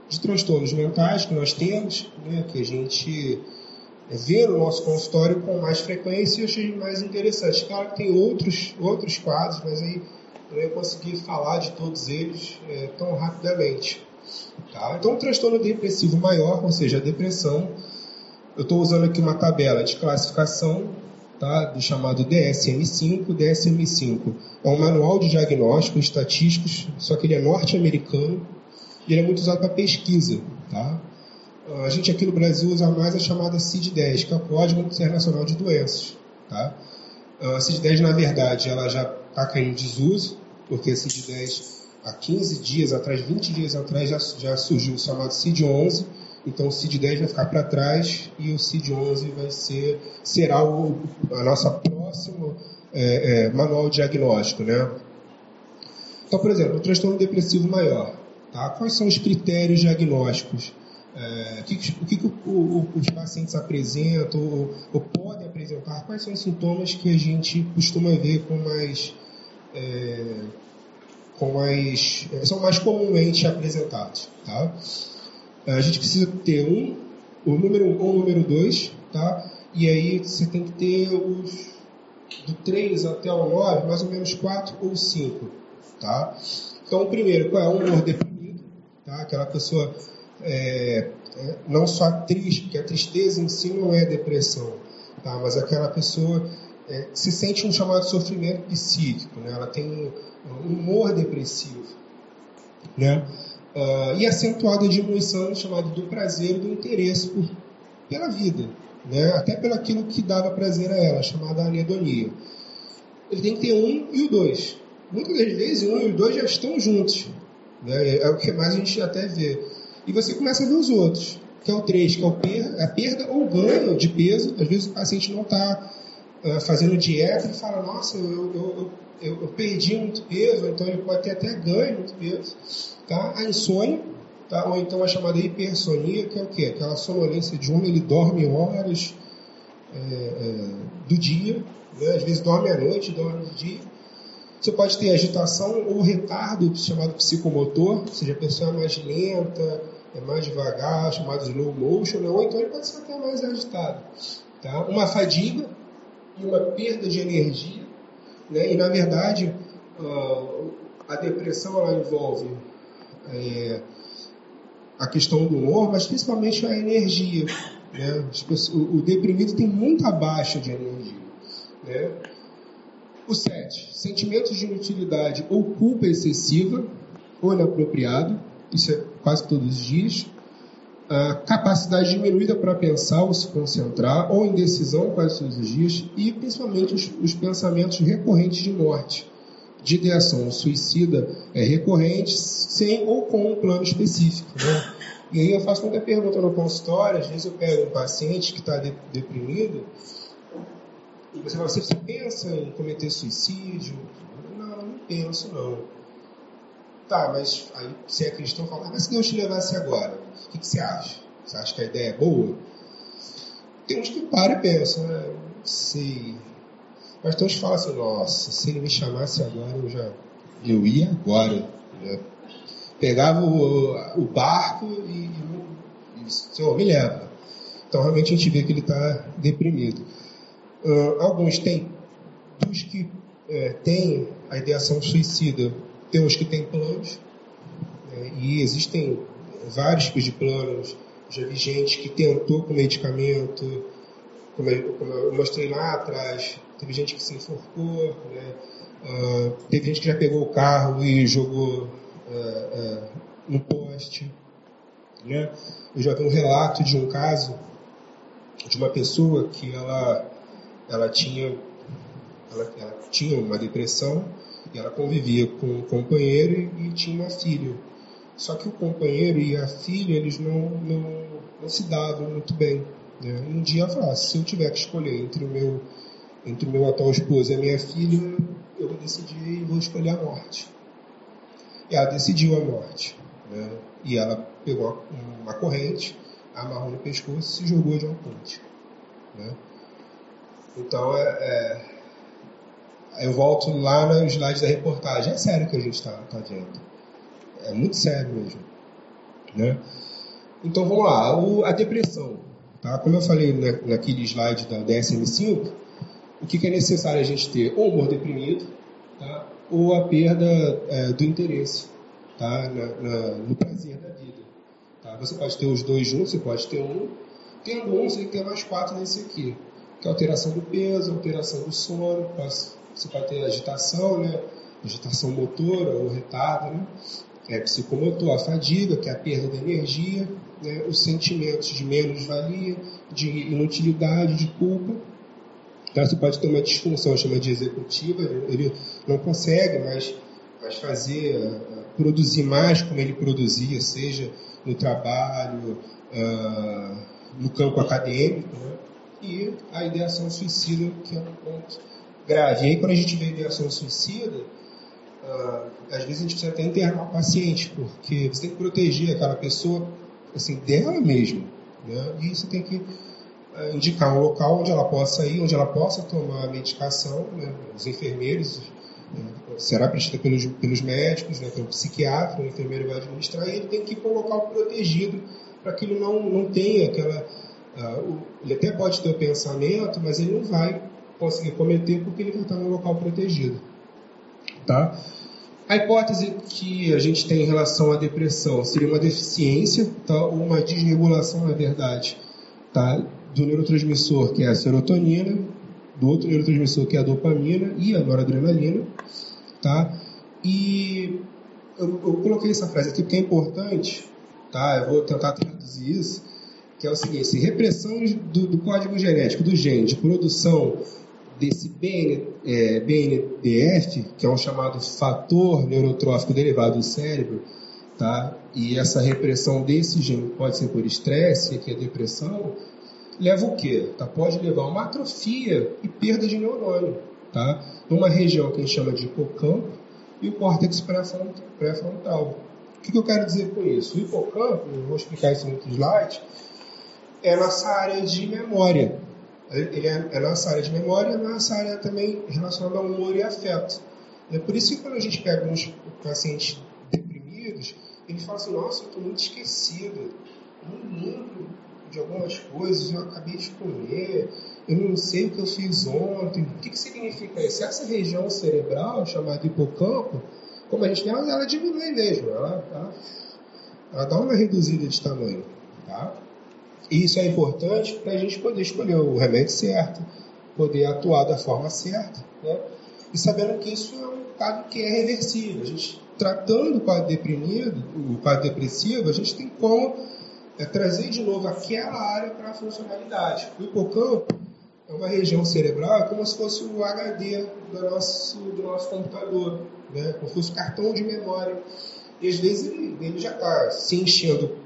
de transtornos mentais que nós temos, né, que a gente vê no nosso consultório com mais frequência e achei mais interessante. Claro que tem outros, outros quadros, mas aí eu não ia conseguir falar de todos eles é, tão rapidamente. Tá? Então, o transtorno depressivo maior, ou seja, a depressão, eu estou usando aqui uma tabela de classificação tá? do chamado DSM-5. DSM-5 é um manual de diagnósticos estatísticos, só que ele é norte-americano e ele é muito usado para pesquisa. Tá? A gente aqui no Brasil usa mais a chamada CID-10, que é o Código Internacional de Doenças. Tá? A CID-10, na verdade, ela já está caindo em desuso, porque a CID-10, há 15 dias atrás, 20 dias atrás, já, já surgiu o chamado CID-11, então o CID-10 vai ficar para trás e o CID-11 vai ser será o, a nossa próxima é, é, manual diagnóstico, né? Então, por exemplo, o transtorno depressivo maior, tá? Quais são os critérios diagnósticos? É, o que, o que o, o, os pacientes apresentam ou, ou, podem apresentar? Quais são os sintomas que a gente costuma ver com mais é, com mais são mais comumente apresentados, tá? A gente precisa ter um, o número 1 um, ou o número 2, tá? E aí você tem que ter os do 3 até o 9, mais ou menos 4 ou 5, tá? Então, o primeiro, qual é o humor deprimido, tá? Aquela pessoa é, é, não só triste, porque a tristeza em si não é depressão, tá? Mas aquela pessoa é, se sente um chamado sofrimento psíquico, né? Ela tem um, um humor depressivo, né? Uh, e acentuada diminuição chamada do prazer e do interesse por, pela vida, né? até pelo aquilo que dava prazer a ela, chamada anedonia. Ele tem que ter um e o dois. Muitas das vezes, um e o dois já estão juntos. Né? É o que mais a gente até vê. E você começa a ver os outros, que é o três, que é o a perda ou ganho de peso. Às vezes o paciente não está ah, fazendo dieta e fala, nossa, eu, eu, eu, eu, perdi muito peso, então ele pode ter até ganho muito peso. Tá? A insônia, tá? ou então a chamada hipersonia, que é o quê? Aquela sonolência de um, ele dorme horas é, é, do dia, né? às vezes dorme à noite, dorme de dia. Você pode ter agitação ou retardo chamado psicomotor, ou seja, a pessoa é mais lenta, é mais devagar, chamado slow motion, né? ou então ele pode ser até mais agitado. Tá? Uma fadiga e uma perda de energia, né? e na verdade a depressão ela envolve é, a questão do humor, mas principalmente a energia. Né? O, deprimido tem muita baixa de energia. Né? O 7. Sentimentos de inutilidade ou culpa excessiva ou inapropriado. Isso é quase todos os dias. A capacidade diminuída para pensar ou se concentrar, ou indecisão quase todos os dias. E principalmente os, os pensamentos recorrentes de morte de ideação suicida é recorrente, sem ou com um plano específico. Né? E aí eu faço muita pergunta no consultório, às vezes eu pego um paciente que está de, deprimido, e você fala, você pensa em cometer suicídio? Não, não penso não. Tá, mas aí você é cristão, fala, mas se Deus te levasse agora, o que, que você acha? Você acha que a ideia é boa? Tem uns que param e pensam, né? Não sei. Mas tem uns que falam assim, nossa, se ele me chamasse agora, eu já. Eu ia agora. Né? Pegava o, o barco e, e, Senhor, me leva. Então realmente a gente vê que ele está deprimido. Uh, alguns têm, dos que é, têm a ideação suicida, tem uns que têm planos, né? e existem vários tipos de planos. Já vi gente que tentou com medicamento, como eu, mostrei lá atrás, teve gente que se enforcou, né? Uh, teve gente que já pegou o carro e jogou uh, uh, no poste. Né? Eu já vi um relato de um caso de uma pessoa que ela, ela, tinha, ela, ela tinha uma depressão ela convivia com um companheiro e, e tinha uma filha. Só que o companheiro e a filha, eles não, não, não se davam muito bem. Né? E um dia ela falou, ah, se eu tiver que escolher entre o meu, entre o meu atual esposo e a minha filha, eu vou decidir e vou escolher a morte. E ela decidiu a morte. Né? E ela pegou uma corrente, amarrou no pescoço e se jogou de uma ponte. Né? Então, é, é, eu volto lá no slide da reportagem. É sério que a gente está tá vendo. É muito sério mesmo. Né? Então, vamos lá. O, a depressão. Tá? Como eu falei na, naquele slide da DSM-5, o que, que, é necessário a gente ter? Ou humor deprimido, tá? ou a perda é, do interesse tá? Na, na, no prazer da vida. Tá? Você pode ter os dois juntos, você pode ter um. Tendo um, você tem mais quatro nesse aqui. Que é alteração do peso, alteração do sono, você pode ter agitação, né? agitação motora ou retardo, né? é, psicomotor, a fadiga, que é a perda de energia, né? os sentimentos de menos-valia, de inutilidade, de culpa. Então, você pode ter uma disfunção, chama de executiva, ele não consegue mais, mais fazer produzir mais como ele produzia, seja no trabalho, uh, no campo acadêmico, né? e a ideação suicida, que é um ponto grave. E aí, quando a gente vê a ideação suicida, uh, às vezes a gente precisa até internar o paciente, porque você tem que proteger aquela pessoa assim, dela mesma. Né? E você tem que uh, indicar um local onde ela possa ir, onde ela possa tomar a medicação, né? os enfermeiros será prestida pelos, pelos médicos, né, pelo psiquiatra, o enfermeiro vai administrar, e ele tem que ir para um local protegido para que ele não, não tenha aquela. Uh, ele até pode ter o pensamento, mas ele não vai conseguir cometer porque ele estar num local protegido. Tá? A hipótese que a gente tem em relação à depressão seria uma deficiência tá? ou uma desregulação, na verdade, tá? do neurotransmissor que é a serotonina do outro neurotransmissor que é a dopamina e a noradrenalina, tá? E eu, eu, coloquei essa frase aqui porque é importante, tá? Eu vou tentar traduzir isso, que é o seguinte: repressão do, do código genético do gene de produção desse BN, é, BNDF, que é um chamado fator neurotrófico derivado do cérebro, tá? E essa repressão desse gene pode ser por estresse, que é depressão, leva o quê? Tá? Pode levar uma atrofia e perda de neurônio, tá? Numa região que a gente chama de hipocampo e o córtex pré-frontal. O que, que eu quero dizer com isso? O hipocampo, eu vou explicar isso no outro slide, é nossa área de memória. Ele é, é nossa área de memória, é nossa área também relacionada ao humor e afeto. É por isso que quando a gente pega uns pacientes deprimidos, eles falam assim, nossa, eu estou muito esquecido, não lembro de algumas coisas, eu acabei de comer, eu não sei o que eu fiz ontem. O que, que significa isso? Essa região cerebral, chamada hipocampo, como a gente ela, ela diminui mesmo, ela, ela, ela, dá uma reduzida de tamanho. Tá? E isso é importante para a gente poder escolher o remédio certo, poder atuar da forma certa, né? e sabendo que isso é um quadro que é reversível. A gente, tratando o quadro deprimido, o quadro depressivo, a gente tem como é trazer de novo aquela área para a funcionalidade. O hipocampo é uma região cerebral, é como se fosse o HD do nosso, do nosso computador, né? como se fosse cartão de memória. E às vezes ele, ele já está se enchendo.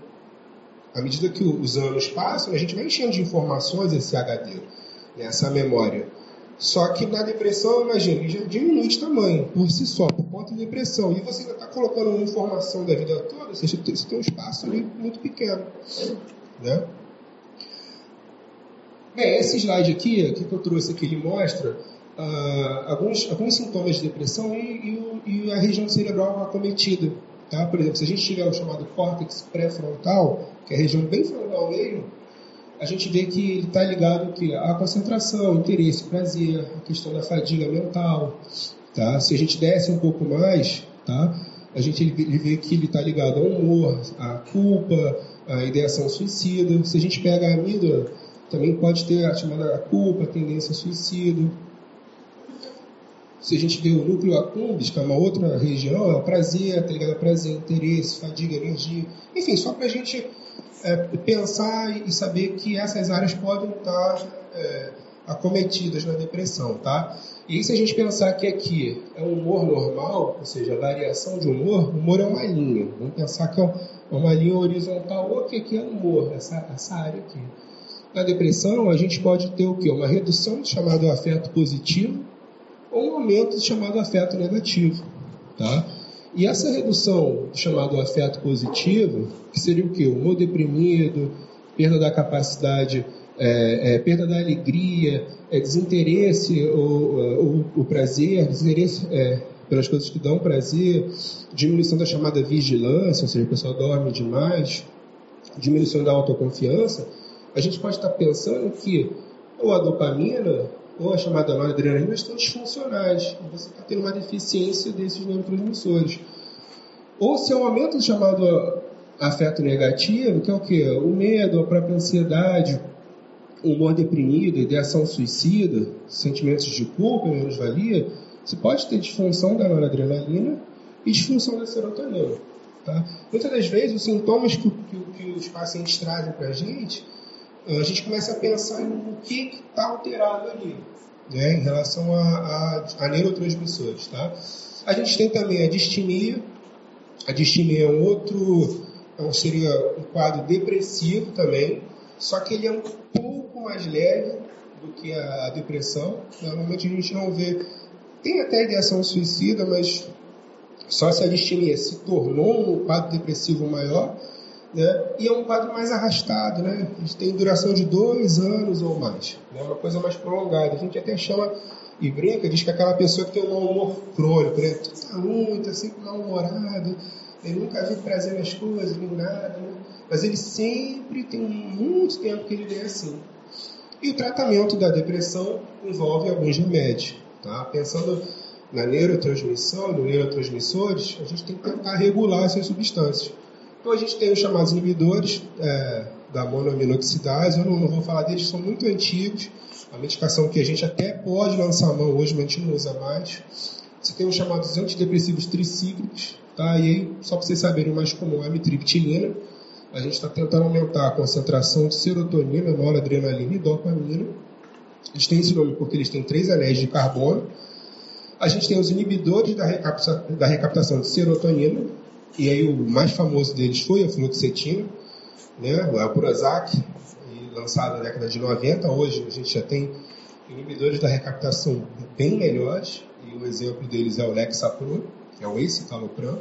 À medida que os anos passam, a gente vai enchendo de informações esse HD, né? essa memória. Só que na depressão, imagina, ele já diminui de tamanho por si só, por volta em depressão. E você ainda está colocando uma informação da vida toda, ou seja, você tem um espaço ali muito pequeno. Né? Bem, esse slide aqui, aqui que eu trouxe aqui, ele mostra uh, alguns, alguns sintomas de depressão e, e, e, a região cerebral acometida. Tá? Por exemplo, se a gente tiver o chamado córtex pré-frontal, que é a região bem frontal mesmo, a gente vê que ele está ligado que à concentração, interesse, prazer, a questão da fadiga mental. Tá? Se a gente desce um pouco mais, tá? a gente vê que ele está ligado ao humor, à culpa, à ideação suicida. Se a gente pega a amígdala, também pode ter a chamada culpa, a tendência a suicídio. Se a gente vê o núcleo accumbens, que é uma outra região, é o prazer, está ligado prazer, interesse, fadiga, energia. Enfim, só para a gente é, pensar e saber que essas áreas podem estar é, acometidas na depressão, tá? E se a gente pensar que aqui é um humor normal, ou seja, variação de humor, humor é uma linha. Vamos pensar que é uma linha horizontal. O que é humor? Essa, essa área aqui. Na depressão, a gente pode ter o quê? Uma redução do chamado afeto positivo ou um aumento do chamado afeto negativo, tá? E essa redução do chamado afeto positivo, que seria o quê? O humor deprimido, perda da capacidade, é, é, perda da alegria, é, desinteresse ou, o prazer, desinteresse é, pelas coisas que dão prazer, diminuição da chamada vigilância, ou seja, a pessoa dorme demais, diminuição da autoconfiança, a gente pode estar pensando que ou a dopamina ou a chamada noradrenalina estão disfuncionais. Você está tendo uma deficiência desses neurotransmissores. Ou se é um aumento do chamado afeto negativo, que é o que? O medo, a própria ansiedade, o humor deprimido, ideação suicida, sentimentos de culpa, menos-valia, você pode ter disfunção da noradrenalina e disfunção da serotonina. Tá? Muitas das vezes, os sintomas que, que, que os pacientes trazem para a gente a gente começa a pensar no que está alterado ali, né, em relação a, a, a, neurotransmissores. Tá? A gente tem também a distimia. A distimia é um outro, é seria um quadro depressivo também, só que ele é um pouco mais leve do que a, a depressão. Normalmente a gente não vê, tem até ideação suicida, mas só se a distimia se tornou um quadro depressivo maior, né? E é um quadro mais arrastado, né? A gente tem duração de dois anos ou mais, né? Uma coisa mais prolongada. A gente até chama e brinca, diz que é aquela pessoa que tem um humor crônico, né? Tá muito, tá sempre mal-humorado, ele nunca viu prazer nas coisas, nem nada, né? Mas ele sempre tem muito tempo que ele é assim. E o tratamento da depressão envolve alguns remédios, tá? Pensando na neurotransmissão, nos neurotransmissores, a gente tem que tentar regular essas substâncias. Então a gente tem os chamados inibidores é, da monoaminoxidase, eu não, não, vou falar deles, são muito antigos, a medicação que a gente até pode lançar a mão hoje, mas a gente não usa mais. Você tem os chamados antidepressivos tricíclicos, tá? e aí, só para vocês saberem, o mais comum é a amitriptilina. A gente está tentando aumentar a concentração de serotonina, noradrenalina e dopamina. Eles têm esse nome porque eles têm três anéis de carbono. A gente tem os inibidores da, da recaptação de serotonina, e aí o mais famoso deles foi a fluoxetina, né, o Prozac, lançado na década de 90. Hoje a gente já tem inibidores da recaptação bem melhores, e o exemplo deles é o Lexapro, que é o escitalopram.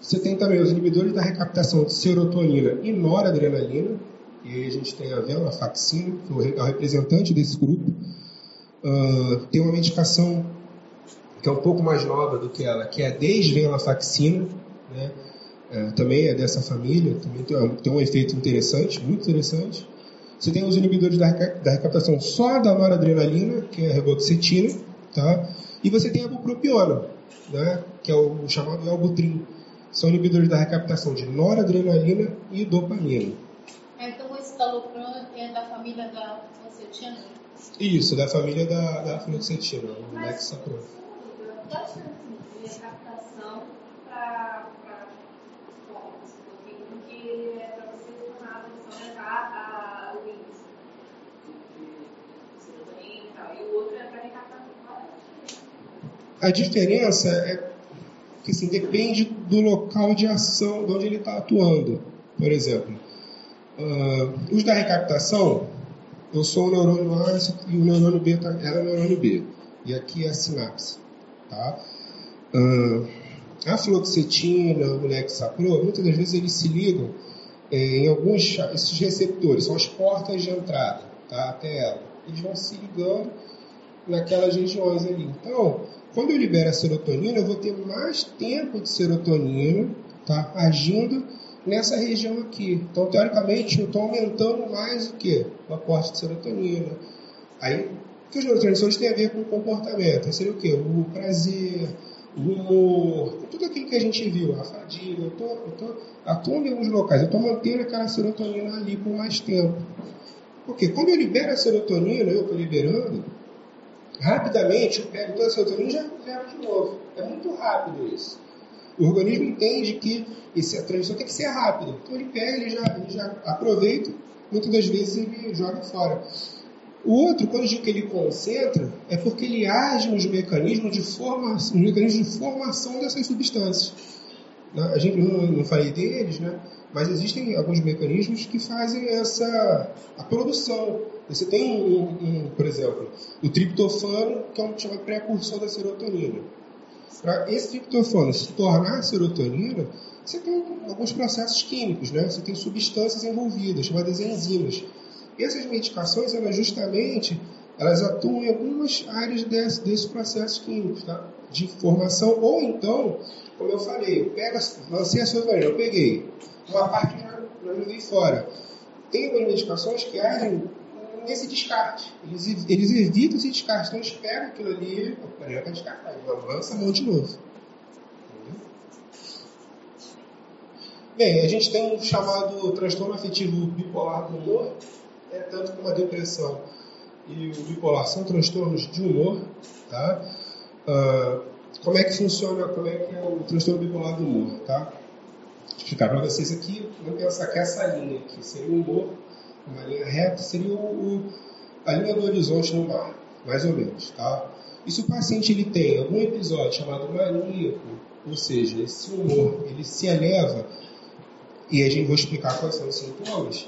Você tem também os inibidores da recaptação de serotonina e noradrenalina, e aí a gente tem a venlafaxina, que é o representante desse grupo. Uh, tem uma medicação que é um pouco mais nova do que ela, que é a desvenlafaxina, né? É, também é dessa família, também tem, um efeito interessante, muito interessante. Você tem os inibidores da, da recaptação só da noradrenalina, que é a reboxetina, tá? E você tem a bupropiona, né? que é o chamado Elbutrin. São inibidores da recaptação de noradrenalina e dopamina. É, então o estalopram é da família da fluoxetina? Isso, da família da, da fluoxetina, o Lexapro. A diferença é que assim, depende do local de ação, de onde ele está atuando. Por exemplo, uh, os da recaptação, eu sou o neurônio A e o neurônio B tá, era o neurônio B. E aqui é a sinapse. Tá? uh, a fluoxetina, o Lexapro, muitas das vezes eles se ligam é, em alguns esses receptores, são as portas de entrada tá, até ela. Eles vão se ligando naquelas regiões ali. Então, quando eu libero a serotonina, eu vou ter mais tempo de serotonina tá, agindo nessa região aqui. Então, teoricamente, eu estou aumentando mais o que? O aporte de serotonina. Aí, o que os neurotransmissores têm a ver com o comportamento? Seria o quê? O prazer, o humor, tudo aquilo que a gente viu, a fadiga. Eu tô atuando em alguns locais, eu estou mantendo aquela serotonina ali por mais tempo. Porque quando eu libero a serotonina, eu estou liberando, rapidamente eu pego toda a serotonina e já libero de novo. É muito rápido isso. O organismo entende que esse, a transição tem que ser rápida. Então ele pega, ele já, ele já aproveita, muitas das vezes ele joga fora. O outro, quando eu digo que ele concentra, é porque ele age nos mecanismos de formação, nos mecanismos de formação dessas substâncias. Né? A gente não, não falei deles, né? mas existem alguns mecanismos que fazem essa a produção. Você tem, um, um, por exemplo, o triptofano, que é um chamado precursor da serotonina. Para esse triptofano se tornar serotonina, você tem alguns processos químicos, né? Você tem substâncias envolvidas, chamadas enzimas. E essas medicações, elas justamente, elas atuam em algumas áreas desse, desses processos químicos, tá? De formação, ou então, como eu falei, eu pego, lancei a serotonina, eu peguei, uma parte já joguei fora. Tem algumas medicações que agem nesse descarte. Eles, eles evitam esse descarte. Então eles pegam aquilo ali, para descartar, lança a mão de novo. Bem, a gente tem um chamado transtorno afetivo bipolar do humor, é tanto como a depressão e o bipolar são transtornos de humor, tá? Uh, como é que funciona, como é que é o transtorno bipolar do humor, tá? Vou explicar para vocês aqui, vamos pensar que essa linha aqui seria o humor, uma linha reta seria o, a linha do horizonte no mar, mais ou menos, tá? E se o paciente ele tem algum episódio chamado maníaco, ou seja, esse humor ele se eleva, e a gente vai explicar quais são os sintomas?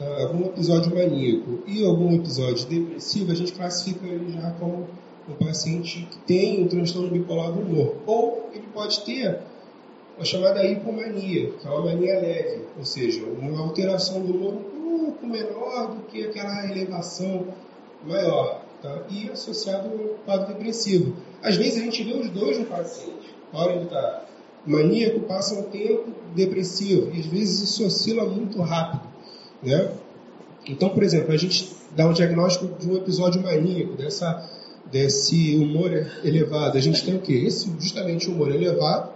Algum episódio maníaco e algum episódio depressivo, a gente classifica ele já como um paciente que tem um transtorno bipolar do humor. Ou ele pode ter a chamada hipomania, que é uma mania leve, ou seja, uma alteração do humor um pouco menor do que aquela elevação maior, tá? e associado ao quadro depressivo. Às vezes a gente vê os dois no paciente. A hora ele está maníaco, passa um tempo depressivo, e às vezes isso oscila muito rápido. Né? Então, por exemplo, a gente dá um diagnóstico de um episódio maníaco, dessa, desse humor elevado. A gente tem o quê? Esse justamente humor elevado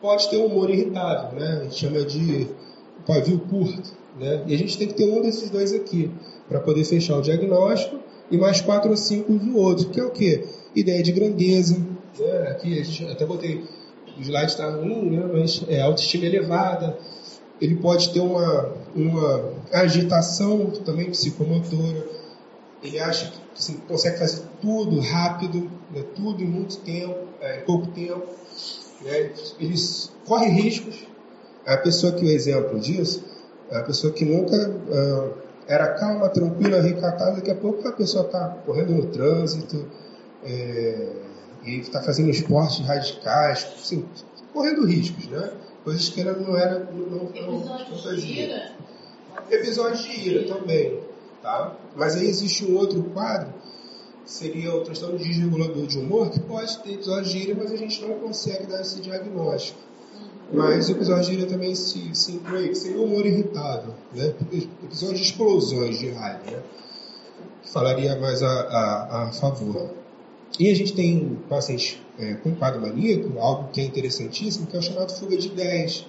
pode ter um humor irritável, né? A gente chama de pavio curto, né? E a gente tem que ter um desses dois aqui para poder fechar o diagnóstico e mais quatro ou cinco do outro, que é o quê? Ideia de grandeza, né? Aqui a gente até botei o slide está ruim, né? Mas é autoestima elevada. Ele pode ter uma uma agitação também psicomotora. Ele acha que assim, consegue fazer tudo rápido, né? tudo em muito tempo, é, em pouco tempo né, eles correm riscos. A pessoa que o exemplo disso, a pessoa que nunca uh, era calma, tranquila, recatada, daqui a pouco a pessoa está correndo no trânsito é, e está fazendo esportes radicais, assim, correndo riscos, né? Coisas que ela não era, não, não, não fazia. Episódios de ira também, tá? Mas aí existe um outro quadro seria o transtorno desregulador de humor, que pode ter episódios de ira, mas a gente não consegue dar esse diagnóstico. Mas o episódio de ira também se, se inclui, que seria o humor irritável, né? episódio de explosões de raiva, né? que falaria mais a, a, a favor. E a gente tem pacientes é, com quadro maníaco, algo que é interessantíssimo, que é o chamado fuga de ideias.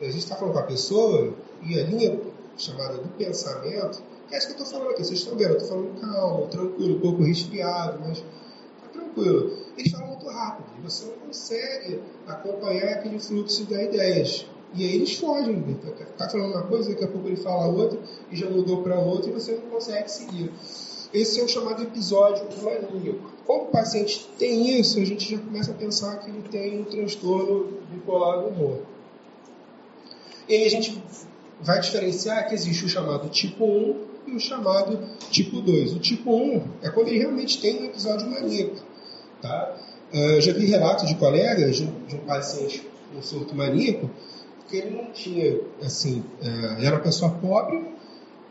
A gente está falando com a pessoa e a linha chamada do pensamento é isso que eu estou falando aqui. Vocês estão vendo? Eu estou falando calmo, tranquilo, um pouco resfriado, mas tá tranquilo. Eles falam muito rápido e você não consegue acompanhar aquele fluxo de ideias. E aí eles fogem. Está falando uma coisa, daqui a pouco ele fala outra e já mudou para outra e você não consegue seguir. Esse é o chamado episódio maníaco. Quando o paciente tem isso, a gente já começa a pensar que ele tem um transtorno bipolar do humor. E aí a gente vai diferenciar que existe o chamado tipo 1 e o chamado tipo 2. O tipo 1 é quando ele realmente tem um episódio maníaco. Tá? Uh, eu já vi relatos de colegas de, um paciente com surto maníaco que ele não tinha, assim, uh, era uma pessoa pobre,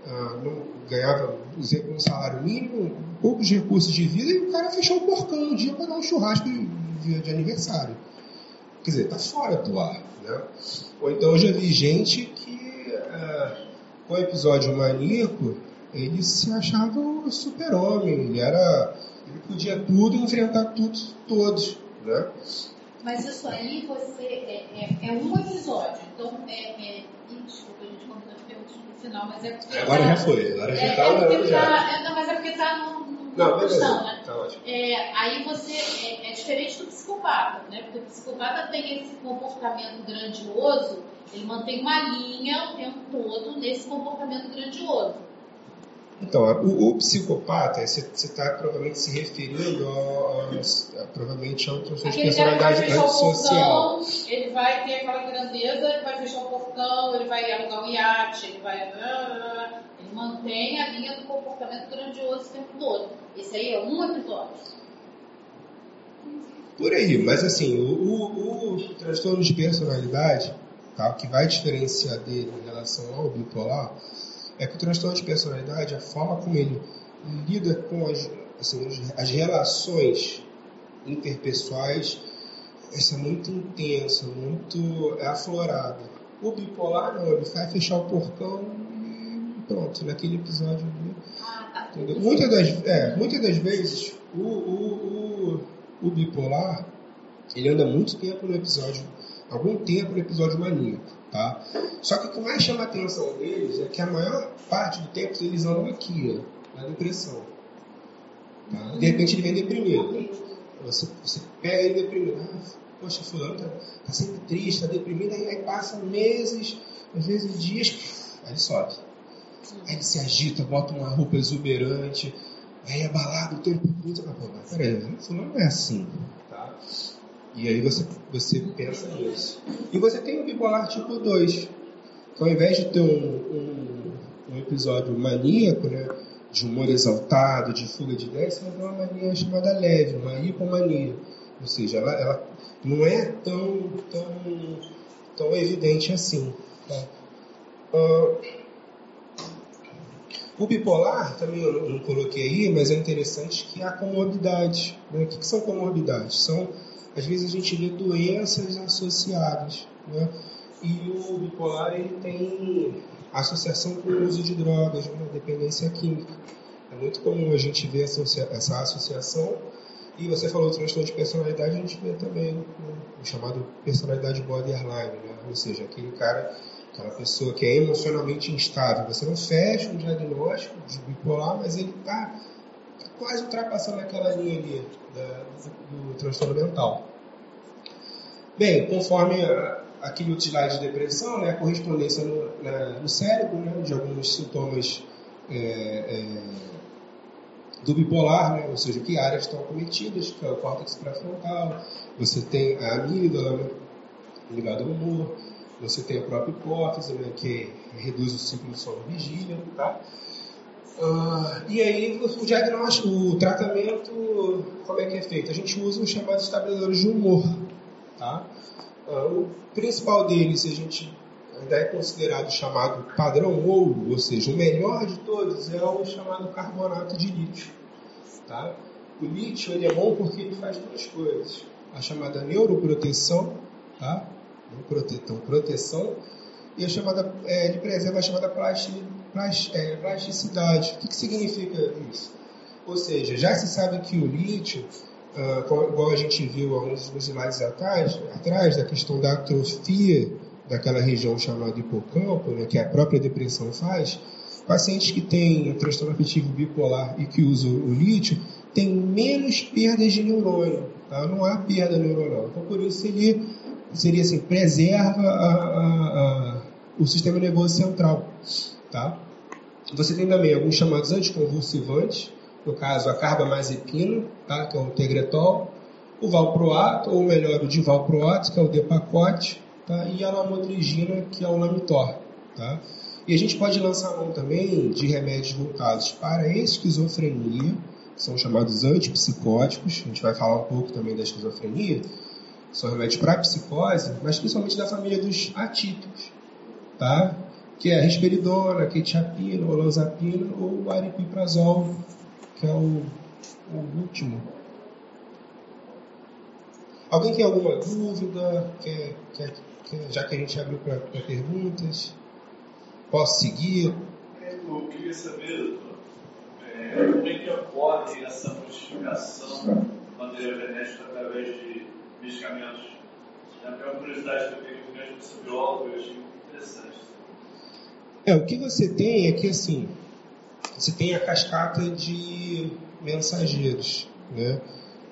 uh, não ganhava, um salário mínimo, poucos recursos de vida, e o cara fechou o porcão um dia para dar um churrasco de, de aniversário. Quer dizer, tá fora do ar. Né? Ou então eu já vi gente que, com o episódio maníaco, ele se achava o super-homem, ele era. ele podia tudo enfrentar tudo, todos. Né? Mas isso aí você é, é, é um episódio. Então é. é desculpa, a gente contou as perguntas no final, mas é porque. Agora tá, já foi, agora já é, é tá, é, Não, mas é porque está no, no não, questão, né? Tá ótimo. É, aí você é, é, diferente do psicopata, né? Porque o psicopata tem esse comportamento grandioso, ele mantém uma linha o tempo todo nesse comportamento grandioso. Então, o, o psicopata, você está provavelmente se referindo a, a, a provavelmente a um transtorno de personalidade antissocial. Ele vai ter aquela grandeza, ele vai fechar o portão, ele vai alugar um iate, ele vai. Ele mantém a linha do comportamento grandioso o tempo todo. Esse aí é um episódio. Por aí, mas assim, o, o, o transtorno de personalidade, tá, que vai diferenciar dele em relação ao bipolar, é que o transtorno de personalidade, a forma como ele lida com as, assim, as relações interpessoais, essa é muito intensa, muito aflorada. O bipolar não, ele vai fechar o portão e pronto, naquele episódio ali. Ah, tá. Muitas das, é, muitas das vezes o, o, o, o bipolar ele anda muito tempo no episódio, algum tempo no episódio maníaco. Tá? Só que o que mais chama a atenção deles é que a maior parte do tempo eles andam aqui, ó, na depressão. Tá? De repente ele vem deprimido. Você, você pega ele deprimido. Ah, poxa, fulano tá, tá sempre triste, tá deprimido, aí, aí meses, às vezes dias, aí ele sobe. Aí ele se agita, bota uma roupa exuberante, aí é balado o tempo todo. Mas, peraí, fulano não é assim. Tá? E aí você, você pensa nisso. E você tem o bipolar tipo 2, que ao invés de ter um, um, um episódio maníaco, né, de humor exaltado, de fuga de ideias, você vai ter uma mania chamada leve, uma hipomania. Ou seja, ela, ela não é tão, tão, tão evidente assim. Tá? Uh, o bipolar, também eu não coloquei aí, mas é interessante que há comorbidades. Né? O que, que são comorbidades? São às vezes a gente vê doenças associadas, né? E o bipolar ele tem associação com o uso de drogas, né? dependência química. É muito comum a gente ver essa associação. E você falou transtorno de personalidade, a gente vê também né? o chamado personalidade borderline, né? ou seja, aquele cara, aquela pessoa que é emocionalmente instável. Você não fecha um diagnóstico de bipolar, mas ele está quase ultrapassando aquela linha ali da, do, transtorno mental. Bem, conforme aquele outro slide de depressão, né, a correspondência no, na, no cérebro né, de alguns sintomas é, é, do bipolar, né, ou seja, que áreas estão cometidas, que é o córtex pré-frontal, você tem a amígdala, né, ligada ao humor, você tem a própria hipótese, né, que reduz o ciclo de sono vigília, tá? Uh, e aí o diagnóstico, o tratamento, como é que é feito? A gente usa os chamados estabilizadores de humor. Tá? Uh, o principal deles, a gente ainda é considerado chamado padrão ouro, ou seja, o melhor de todos é o chamado carbonato de lítio. Tá? O lítio ele é bom porque ele faz duas coisas. A chamada neuroproteção, tá? Protetão, proteção, e a chamada, é, ele preserva a chamada plastic, é, plasticidade. O que, que significa isso? Ou seja, já se sabe que o lítio, uh, igual a gente viu alguns slides atrás, atrás, da questão da atrofia daquela região chamada hipocampo, né, que a própria depressão faz, pacientes que têm transtorno afetivo bipolar e que usam o lítio têm menos perdas de neurônio, tá? não há perda neuronal. Então, por isso, ele seria assim, preserva a, a, a, o sistema nervoso central. Tá? Você tem também alguns chamados anticonvulsivantes, no caso a carbamazepina, tá? que é o tegretol, o valproato, ou melhor, o divalproato, que é o depacote, tá? e a lamotrigina, que é o lamitor. Tá? E a gente pode lançar mão também de remédios voltados para esquizofrenia, são chamados antipsicóticos. A gente vai falar um pouco também da esquizofrenia. São remédios para psicose, mas principalmente da família dos atípicos, tá? Que é a risperidona, a quetiapina, olanzapina ou o aripiprazol, que é o, o último. Alguém tem alguma dúvida? Quer, quer, quer, já que a gente abriu para perguntas, posso seguir? Eu queria saber, doutor, é, como é que ocorre essa modificação da maneira genética através de medicamentos? É uma curiosidade que eu tenho mesmo, sou biólogo, eu achei muito interessante. É, o que você tem é que, assim, você tem a cascata de mensageiros, né?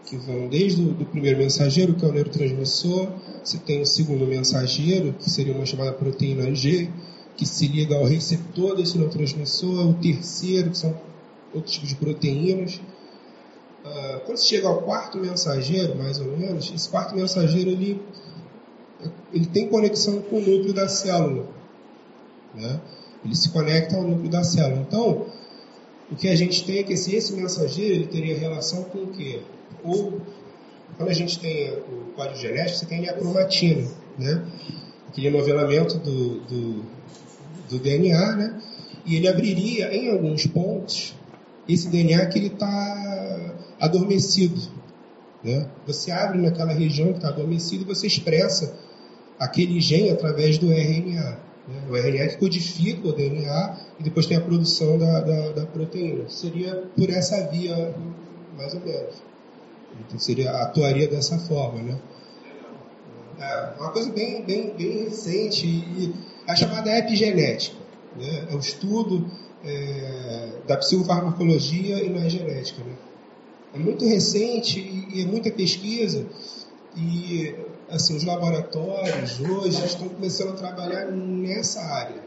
que vão desde o primeiro mensageiro, que é o neurotransmissor, você tem o segundo mensageiro, que seria uma chamada proteína G, que se liga ao receptor desse neurotransmissor, o terceiro, que são outros tipos de proteínas. Uh, quando você chega ao quarto mensageiro, mais ou menos, esse quarto mensageiro ele, ele tem conexão com o núcleo da célula. Né? Ele se conecta ao núcleo da célula. Então, o que a gente tem é que esse, mensageiro ele teria relação com o quê? Ou, quando a gente tem o código genético, você tem a cromatina, né? aquele novelamento do, do do DNA, né? E ele abriria em alguns pontos esse DNA que ele está adormecido, né? Você abre naquela região que está adormecida e você expressa aquele gene através do RNA. Né? O RNA codifica o DNA e depois tem a produção da, da, da proteína. Seria por essa via, mais ou menos. Então seria, atuaria dessa forma, né? É uma coisa bem, bem, bem recente e a chamada epigenética. Né? É o estudo é, da psicofarmacologia e na genética. Né? É muito recente e, e é muita pesquisa e assim, os laboratórios hoje estão começando a trabalhar nessa área,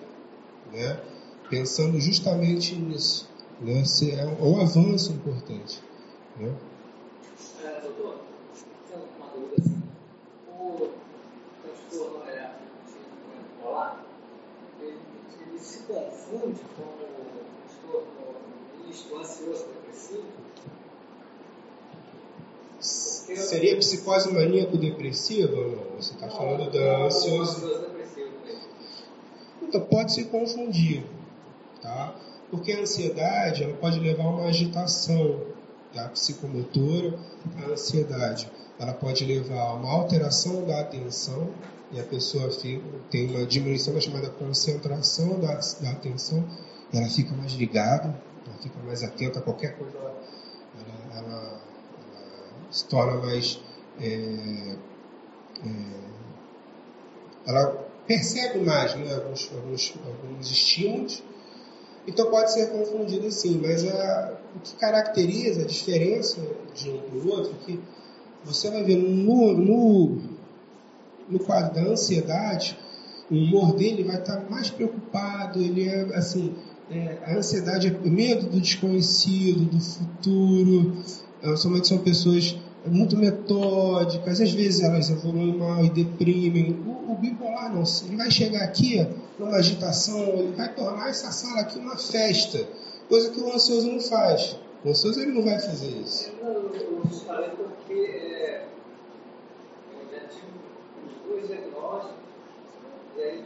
né? pensando justamente nisso. Né? É um avanço importante. Né? confunde com o misto ansioso depressivo? Seria psicose maníaco-depressiva não? Você está falando da ansioso. Então, pode se confundir, tá? Porque a ansiedade ela pode levar a uma agitação da psicomotora, a ansiedade ela pode levar a uma alteração da atenção, e a pessoa fica, tem uma diminuição da chamada concentração da, da atenção, ela fica mais ligada, ela fica mais atenta a qualquer coisa, ela, ela se torna mais. É, é, ela percebe mais né, alguns, alguns, alguns estímulos, então pode ser confundido assim, mas a, o que caracteriza a diferença de um para o outro é que você vai ver no, no no quadro da ansiedade, o humor dele vai estar mais preocupado, ele é assim, é, a ansiedade é medo do desconhecido, do futuro, é, somente são pessoas muito metódicas, às vezes elas evoluem mal e deprimem. O, o bipolar não, ele vai chegar aqui numa agitação, ele vai tornar essa sala aqui uma festa, coisa que o ansioso não faz. O ansioso ele não vai fazer isso. Eu, eu, eu falei porque é, dois diagnósticos, e aí,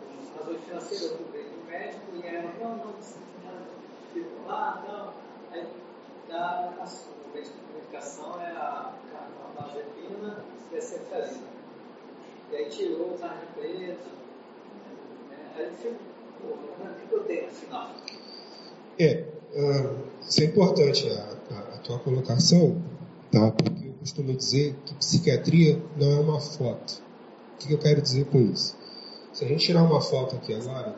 com razões financeiras, eu do médico, e ela, não, não, ficou lá, não. Aí, dá a medicação é a carbamazepina e a cefalina. E aí tirou o tarde preto, né? aí eu fico, pô, o que eu tenho afinal? É, uh, isso é importante a, a, a tua colocação, tá? Porque costumo dizer que psiquiatria não é uma foto. O que eu quero dizer com isso? Se a gente tirar uma foto aqui agora,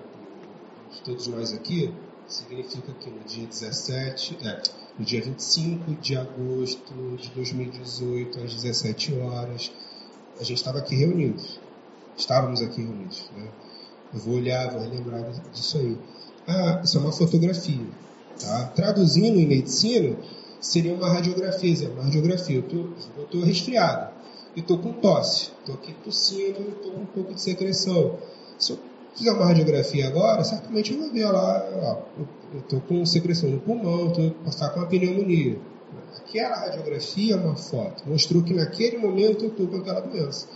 de todos nós aqui, significa que no dia 17, é, no dia 25 de agosto de 2018, às 17 horas, a gente estava aqui reunidos. Estávamos aqui reunidos. Né? Eu vou olhar, vou relembrar disso aí. Ah, isso é uma fotografia. Tá? Traduzindo em medicina, seria uma radiografia. Uma radiografia, eu estou resfriado, eu estou com tosse, estou aqui tossindo, estou com um pouco de secreção. Se eu fizer uma radiografia agora, certamente eu vou ver lá, ó, eu estou com secreção no pulmão, estou tá com uma pneumonia. Aquela radiografia é uma foto, mostrou que naquele momento eu estou com aquela doença.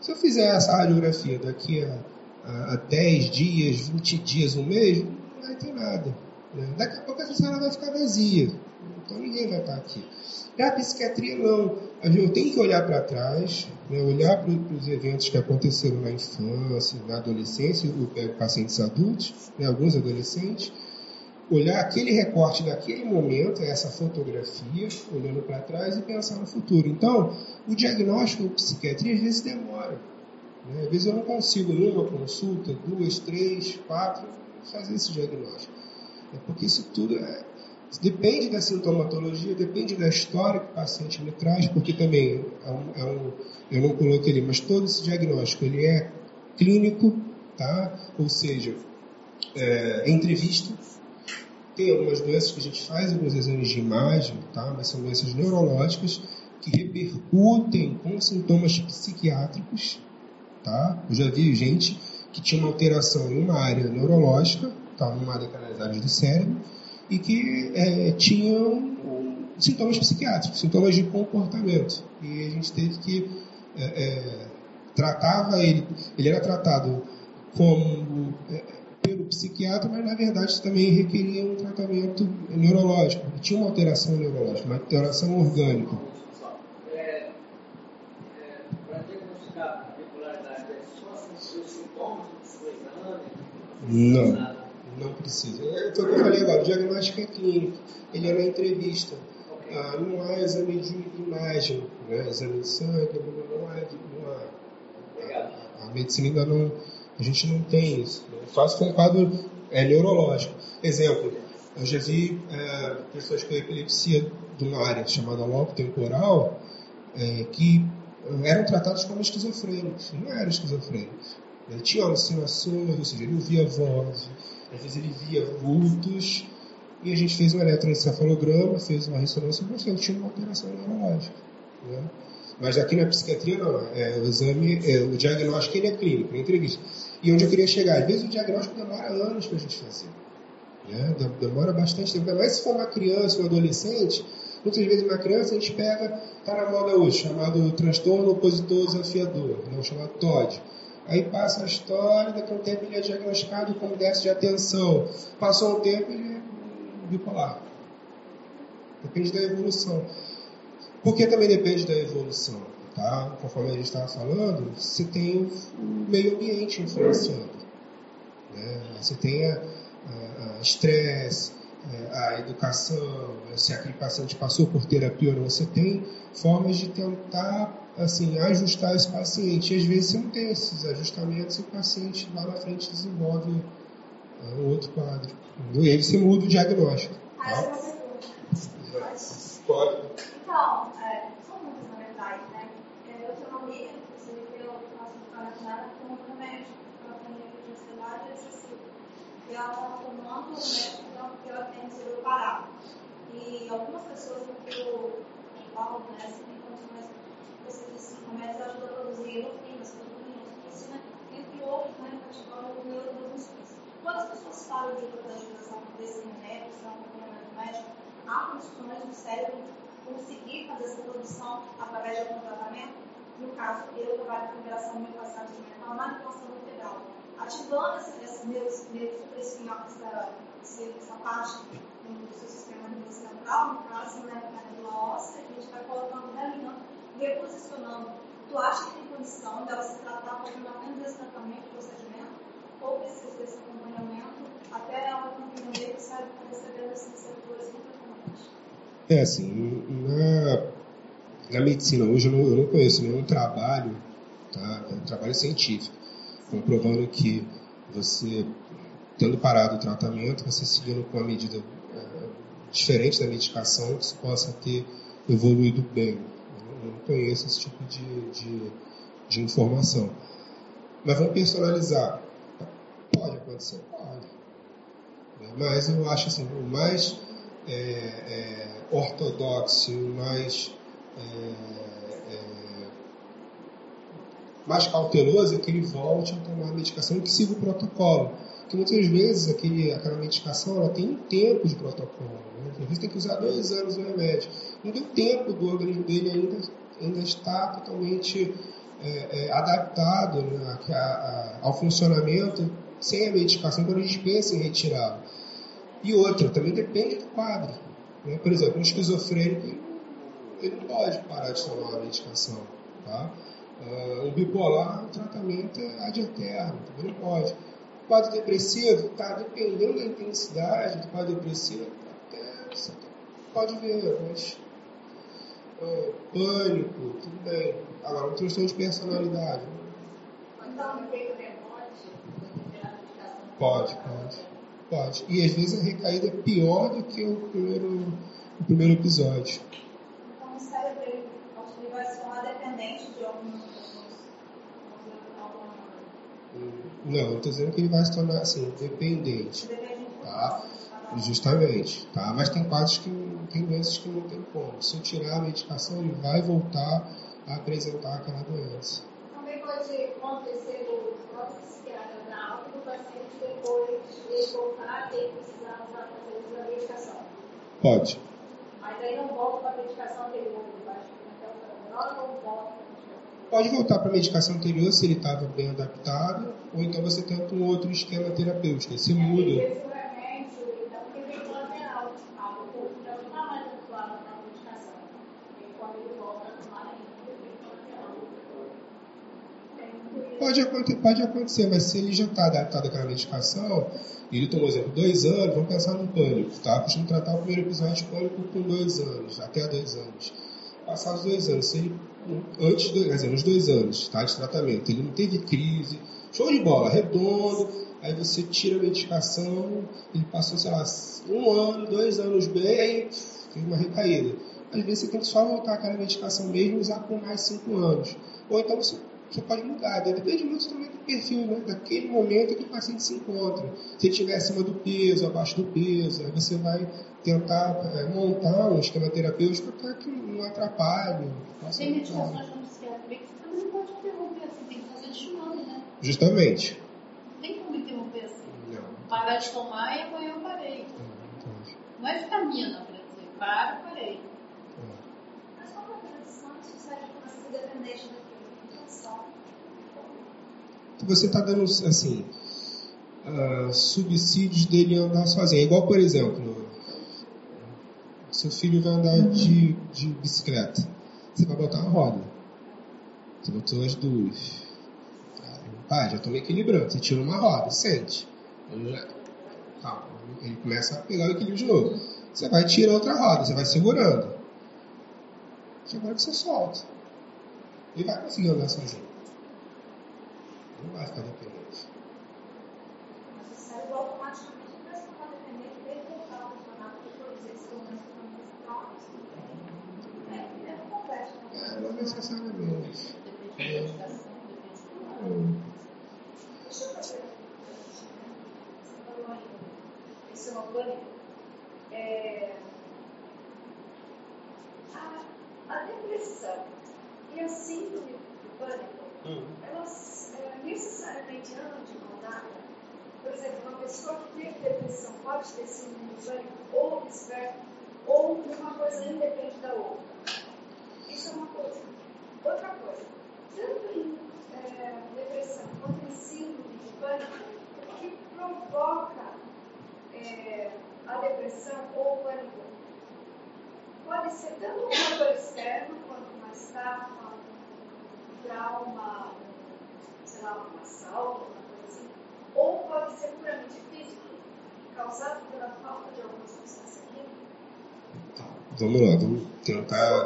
Se eu fizer essa radiografia daqui a, a, a 10 dias, 20 dias, um mês, não vai ter nada. Né? Daqui a pouco essa sala vai ficar vazia. Então ninguém vai estar aqui. Já a psiquiatria não. Eu tenho que olhar para trás, né? olhar para os eventos que aconteceram na infância, na adolescência, eu pego pacientes adultos, né? alguns adolescentes, olhar aquele recorte daquele momento, essa fotografia, olhando para trás e pensar no futuro. Então, o diagnóstico em psiquiatria às vezes demora. Né? Às vezes eu não consigo, numa consulta, duas, três, quatro, fazer esse diagnóstico. É porque isso tudo é, depende da sintomatologia, depende da história que o paciente me traz, porque também é um, é um, eu não coloquei ali, mas todo esse diagnóstico ele é clínico, tá? ou seja, é, entrevista, tem algumas doenças que a gente faz alguns exames de imagem, tá? mas são doenças neurológicas que repercutem com sintomas psiquiátricos. Tá? Eu já vi gente que tinha uma alteração em uma área neurológica, tá? numa daquelas áreas do cérebro, e que é, tinham sintomas psiquiátricos, sintomas de comportamento. E a gente teve que é, é, tratava ele, ele era tratado como é, pelo psiquiatra, mas na verdade também requeria um tratamento neurológico. Tinha uma alteração neurológica, uma alteração orgânica. É, é, não precisa. É o que eu falei agora, o diagnóstico é clínico, ele é na entrevista. Ah, não há exame de imagem, né? exame de sangue, não há, não há a, a medicina ainda não a gente não tem isso. Né? Com um quadro é, neurológico. Exemplo, eu já vi é, pessoas com epilepsia de uma área chamada lobo temporal é, que eram tratados como esquizofrênicos. Não eram esquizofrênicos. Ele tinha alucinações, ou seja, ele ouvia vozes, às vezes ele via vultos, e a gente fez um eletroencefalograma, fez uma ressonância e mostrou que tinha uma alteração neurológica. Né? Mas aqui na psiquiatria não, é, o exame, é, o diagnóstico ele é clínico, é entrevista. E onde eu queria chegar, às vezes o diagnóstico demora anos para a gente fazer. Né? Demora bastante tempo. Mas se for uma criança, um adolescente, muitas vezes uma criança a gente pega, está na moda hoje, chamado transtorno opositor desafiador, né? chamado TOD. Aí passa a história, daqui a um tempo ele é diagnosticado como déficit de atenção. Passou um tempo, ele é bipolar. Depende da evolução. Porque também depende da evolução. Tá? Conforme a gente estava falando, você tem o meio ambiente influenciando. Né? Você tem a estresse, é, a educação, se aquele paciente passou por terapia ou não, você tem formas de tentar assim, ajustar esse paciente. E às vezes você não tem esses ajustamentos e o paciente lá na frente desenvolve uh, um outro quadro. E aí você muda o diagnóstico. Tá? Pode. Então, é, são muitas na verdade, né? É, eu tenho uma amiga, inclusive, que eu faço trabalho com ela com um remédio para atendimento de ansiedade excessiva. E ela tomando um remédio que ela tem cerebro parado. E algumas pessoas no eu falo, né, se tem condições, você disse que remédios ajudam a produzir endorfina, serotonina, oxitocina, entre outros, né, praticando neurotransmissores. Quando as pessoas falam de utilização desse que é um acompanhamento médico, há condições do cérebro conseguir fazer essa produção através de algum tratamento. No caso, eu trabalho com liberação miofascial mental, manipulação integral, ativando esse, esse neurosupressão, essa, essa parte do seu sistema nervoso central, no caso, né, na medula óssea, a gente vai colocando, realinhando, reposicionando. Tu acha que tem condição dela se tratar fazendo apenas esse tratamento, procedimento, ou precisa desse acompanhamento até ela compreender que está recebendo esses receptores é assim, na, na medicina hoje eu não, eu não conheço nenhum trabalho, tá? É um trabalho científico, comprovando que você, tendo parado o tratamento, você seguindo com uma medida é, diferente da medicação, que você possa ter evoluído bem. Eu não conheço esse tipo de, de, de informação. Mas vamos personalizar. Pode acontecer? Pode. Mas eu acho assim, o mais é, é, ortodoxo, mais é, é, mais cauteloso é que ele volte a tomar a medicação que siga o protocolo. Porque muitas vezes aquele, aquela medicação ela tem um tempo de protocolo. Né? Às vezes tem que usar dois anos o remédio. Não deu tempo do organismo dele ainda, ainda estar totalmente é, é, adaptado né, a, a, ao funcionamento sem a medicação quando a gente pensa em retirá-lo. E outra, também depende do quadro. Né? Por exemplo, um esquizofrênico ele não pode parar de tomar a medicação. Tá? Uh, um bipolar, o tratamento é ad eterno, também não pode. O quadro depressivo, tá, dependendo da intensidade do quadro depressivo, até você pode ver, mas uh, pânico, tudo bem. Agora, um transtorno de personalidade. Pode, pode. Pode. E às vezes a recaída é pior do que o primeiro, o primeiro episódio. Então o cérebro ele, ele vai se tornar dependente de alguma Não, eu estou dizendo que ele vai se tornar assim, dependente. Tá? Justamente. Tá? Mas tem partes que tem doenças que não tem como. Se eu tirar a medicação, ele vai voltar a apresentar aquela doença. Também pode acontecer o próprio psiquiatra dar alta do paciente depois de voltar a ter precisar usar a medicação. Pode. Mas aí não volta para a medicação anterior, não volta Pode voltar para a medicação anterior se ele estava bem adaptado, ou então você tenta um outro esquema terapêutico. Você muda. Pode, pode acontecer, mas se ele já está adaptado àquela medicação, ele tomou, exemplo, dois anos, vamos pensar no pânico, tá? Costumo tratar o primeiro episódio de pânico com dois anos, até dois anos. Passados dois anos, se ele, antes, quer dizer, nos dois anos tá, de tratamento, ele não teve crise, show de bola, redondo, aí você tira a medicação, ele passou, sei lá, um ano, dois anos bem, aí teve uma recaída. Às vezes você tem que só voltar aquela medicação mesmo e usar por mais cinco anos. Ou então você você pode mudar. Né? Depende muito também do perfil, né? daquele momento que o paciente se encontra. Se ele estiver acima do peso, abaixo do peso, aí você vai tentar é, montar um esquema terapêutico para que não atrapalhe. Tem medicações como psiquiatria que você não pode interromper assim, tem que fazer né? Justamente. Não tem como interromper assim. Não. Parar de tomar e amanhã eu parei. Não é vitamina, por exemplo. Para, parei. Mas qual é que você acha que você dependente da você está dando assim uh, subsídios dele andar sozinho. É igual, por exemplo, seu filho vai andar de, de bicicleta. Você vai botar uma roda. Você botou as duas. Pai, já estou me equilibrando. Você tira uma roda, sente. Calma. Ele começa a pegar o equilíbrio de novo. Você vai tirar outra roda, você vai segurando. Agora que você solta. Ele vai conseguir andar sozinho. Não vai ficar dependente. Mas o cérebro automaticamente vai se tornar dependente desde voltar a funcionar porque todos esses instrumentos estão É, é complexo. É, não necessariamente. É. Deixa eu fazer Você falou aí, esse é uma pânico. É, a, a depressão e a síndrome do pânico, hum. elas necessariamente andam de mão dada. Por exemplo, uma pessoa que teve depressão pode ter síndrome do pânico ou vice-versa, ou uma coisa independe da outra. Isso é uma coisa. Outra coisa, tanto em é, depressão quanto em síndrome de pânico, o que provoca é, a depressão ou o pânico pode ser tanto um fator externo quanto uma estafa, um trauma, sei lá, um assalto, uma coisa assim, ou pode ser puramente físico, causado pela falta de alguma substância química. Tá, vamos lá, vamos tentar.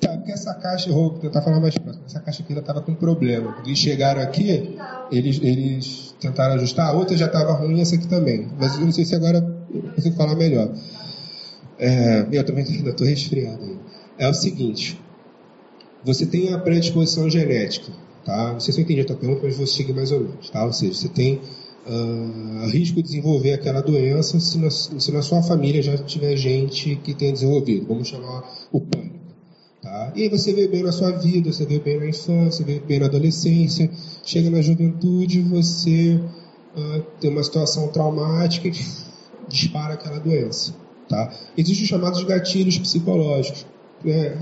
Tá, porque essa caixa, vou tentar falar mais próximo, essa caixa aqui ainda estava com problema. Eles chegaram aqui, eles, eles tentaram ajustar, a outra já estava ruim, essa aqui também. Mas eu não sei se agora eu consigo falar melhor. É, eu também ainda estou resfriado. Aí. É o seguinte, você tem a predisposição genética, tá? Não sei se eu entendi a tua pergunta, mas vou seguir mais ou menos, tá? Ou seja, você tem uh, risco de desenvolver aquela doença se na, se na, sua família já tiver gente que tenha desenvolvido, vamos chamar o pânico, tá? E aí você vê bem na sua vida, você vê bem na infância, vê bem na adolescência, chega na juventude, você uh, tem uma situação traumática e dispara aquela doença. Tá? Existem os chamados gatilhos psicológicos, né?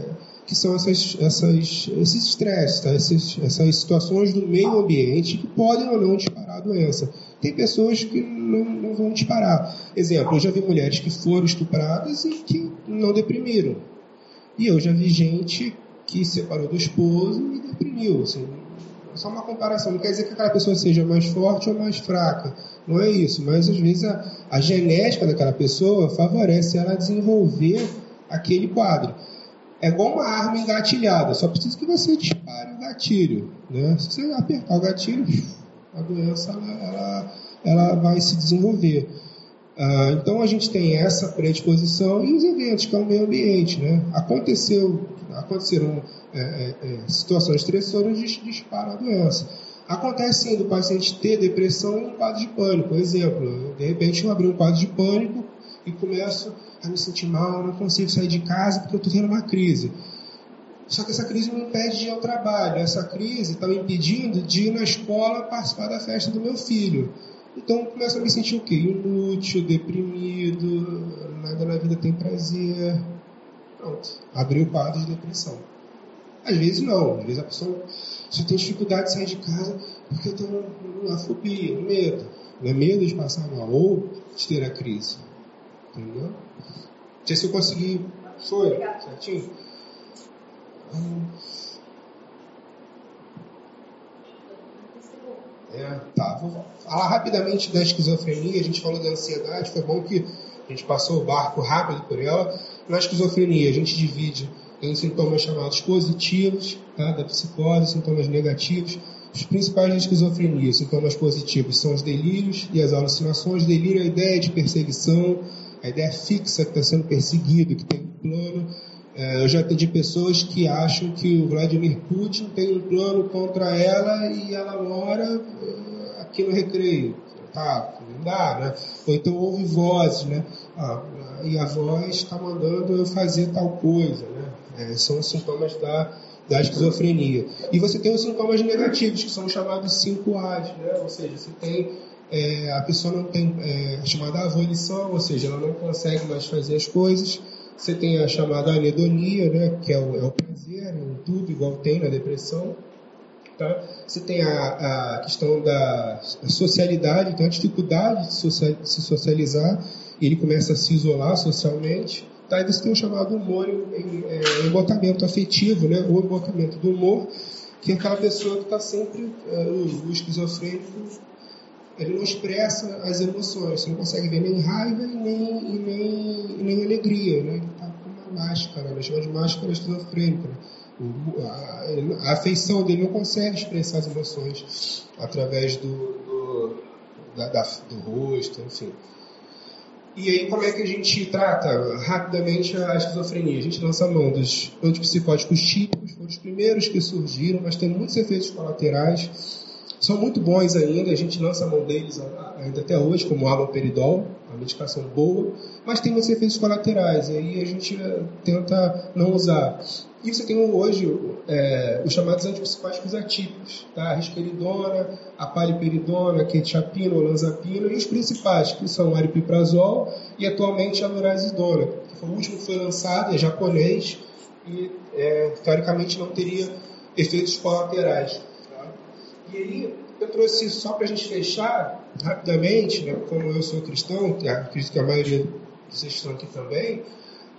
que são essas, essas, esses estresses, tá? essas, essas situações do meio ambiente que podem ou não disparar a doença. Tem pessoas que não, não vão disparar. Exemplo, eu já vi mulheres que foram estupradas e que não deprimiram. E eu já vi gente que separou do esposo e deprimiu. Assim, é só uma comparação. Não quer dizer que aquela pessoa seja mais forte ou mais fraca. Não é isso. Mas às vezes a, a genética daquela pessoa favorece ela a desenvolver aquele quadro. É igual uma arma engatilhada. Só precisa que você dispare o gatilho. Né? Se você apertar o gatilho, a doença ela, ela, ela vai se desenvolver. Ah, então a gente tem essa predisposição e os eventos, que é o meio ambiente. Né? Aconteceu, aconteceram é, é, é, situações estressoras de disparo a doença. Acontece sim do paciente ter depressão e um quadro de pânico. Por exemplo, de repente eu abri um quadro de pânico e começo a me sentir mal, não consigo sair de casa porque eu estou tendo uma crise. Só que essa crise me impede de ir ao trabalho. Essa crise está me impedindo de ir na escola participar da festa do meu filho. Então começo a me sentir o quê? Inútil, deprimido, nada na vida tem prazer. Pronto, abriu o quadro de depressão. Às vezes não, às vezes a pessoa só tem dificuldade de sair de casa porque tem uma fobia, um medo. Não é medo de passar mal ou de ter a crise. Entendeu? Não sei se eu consegui. Foi, certinho? Hum. É, tá. Vou falar rapidamente da esquizofrenia. A gente falou da ansiedade. Foi bom que a gente passou o barco rápido por ela. Na esquizofrenia, a gente divide em sintomas chamados positivos, tá, da psicose, sintomas negativos. Os principais da esquizofrenia, sintomas positivos, são os delírios e as alucinações. Delírio é a ideia de perseguição, a ideia fixa que está sendo perseguido, que tem um plano eu já atendi pessoas que acham que o Vladimir Putin tem um plano contra ela e ela mora é, aqui no recreio. Tá, não dá, né? Ou então ouve vozes, né? Ah, e a voz está mandando eu fazer tal coisa, né? É, são os sintomas da, da esquizofrenia. E você tem os sintomas negativos, que são chamados 5As, né? Ou seja, você tem é, a pessoa não tem é, chamada avolição, ou seja, ela não consegue mais fazer as coisas você tem a chamada anedonia, né, que é o, é o prazer em tudo, igual tem na depressão. Tá? Você tem a, a questão da socialidade, então a dificuldade de, se socializar, ele começa a se isolar socialmente. Tá? E você tem o chamado humor em, é, embotamento afetivo, né? ou embotamento do humor, que é aquela pessoa que está sempre, é, o, o esquizofrênico, ele não expressa as emoções, você não consegue ver nem raiva e nem, e nem, e nem alegria, né? ele está com uma máscara, né? chama de máscara esquizofrênica. A, a, afeição dele não consegue expressar as emoções através do, do, da, da, do rosto, enfim. E aí, como é que a gente trata rapidamente a esquizofrenia? A gente lança a mão dos antipsicóticos típicos, foram os primeiros que surgiram, mas tem muitos efeitos colaterais são muito bons ainda, a gente lança a mão deles ainda até hoje, como o haloperidol, uma medicação boa, mas tem muitos efeitos colaterais, e aí a gente eh, tenta não usar. E você tem hoje é, os chamados antipsicóticos atípicos, tá? a risperidona, a paliperidona, a quetiapina, olanzapina, e os principais, que são o aripiprazol e atualmente a lorazidona, que foi o último que foi lançado, é japonês, e é, teoricamente não teria efeitos colaterais. E aí, eu trouxe isso só para a gente fechar rapidamente, né, como eu sou cristão, acredito que a maioria de vocês estão aqui também,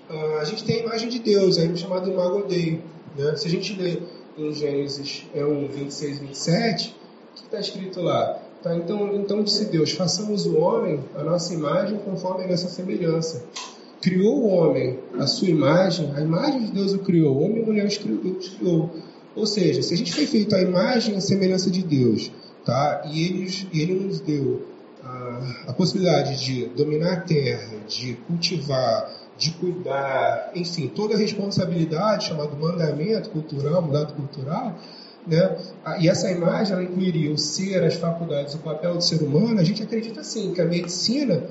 uh, a gente tem a imagem de Deus, é chamado Imago Dei. Né? Se a gente lê em Gênesis 1, 26 e 27, o que está escrito lá? Tá, então, então disse Deus, façamos o homem a nossa imagem conforme a nossa semelhança. Criou o homem a sua imagem, a imagem de Deus o criou, homem e mulher Deus criou. Ou seja, se a gente foi feito à imagem e semelhança de Deus, tá? e, ele, ele nos deu a, a possibilidade de dominar a terra, de cultivar, de cuidar, enfim, toda a responsabilidade, chamado mandamento cultural, mandado cultural, né? E essa imagem ela incluiria o ser, as faculdades, o papel do ser humano. A gente acredita sim que a medicina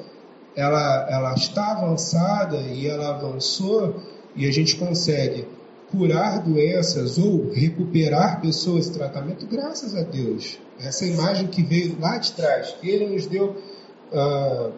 ela, ela está avançada e ela avançou e a gente consegue curar doenças ou recuperar pessoas em tratamento, graças a Deus. Essa imagem que veio lá de trás, Ele nos deu uh,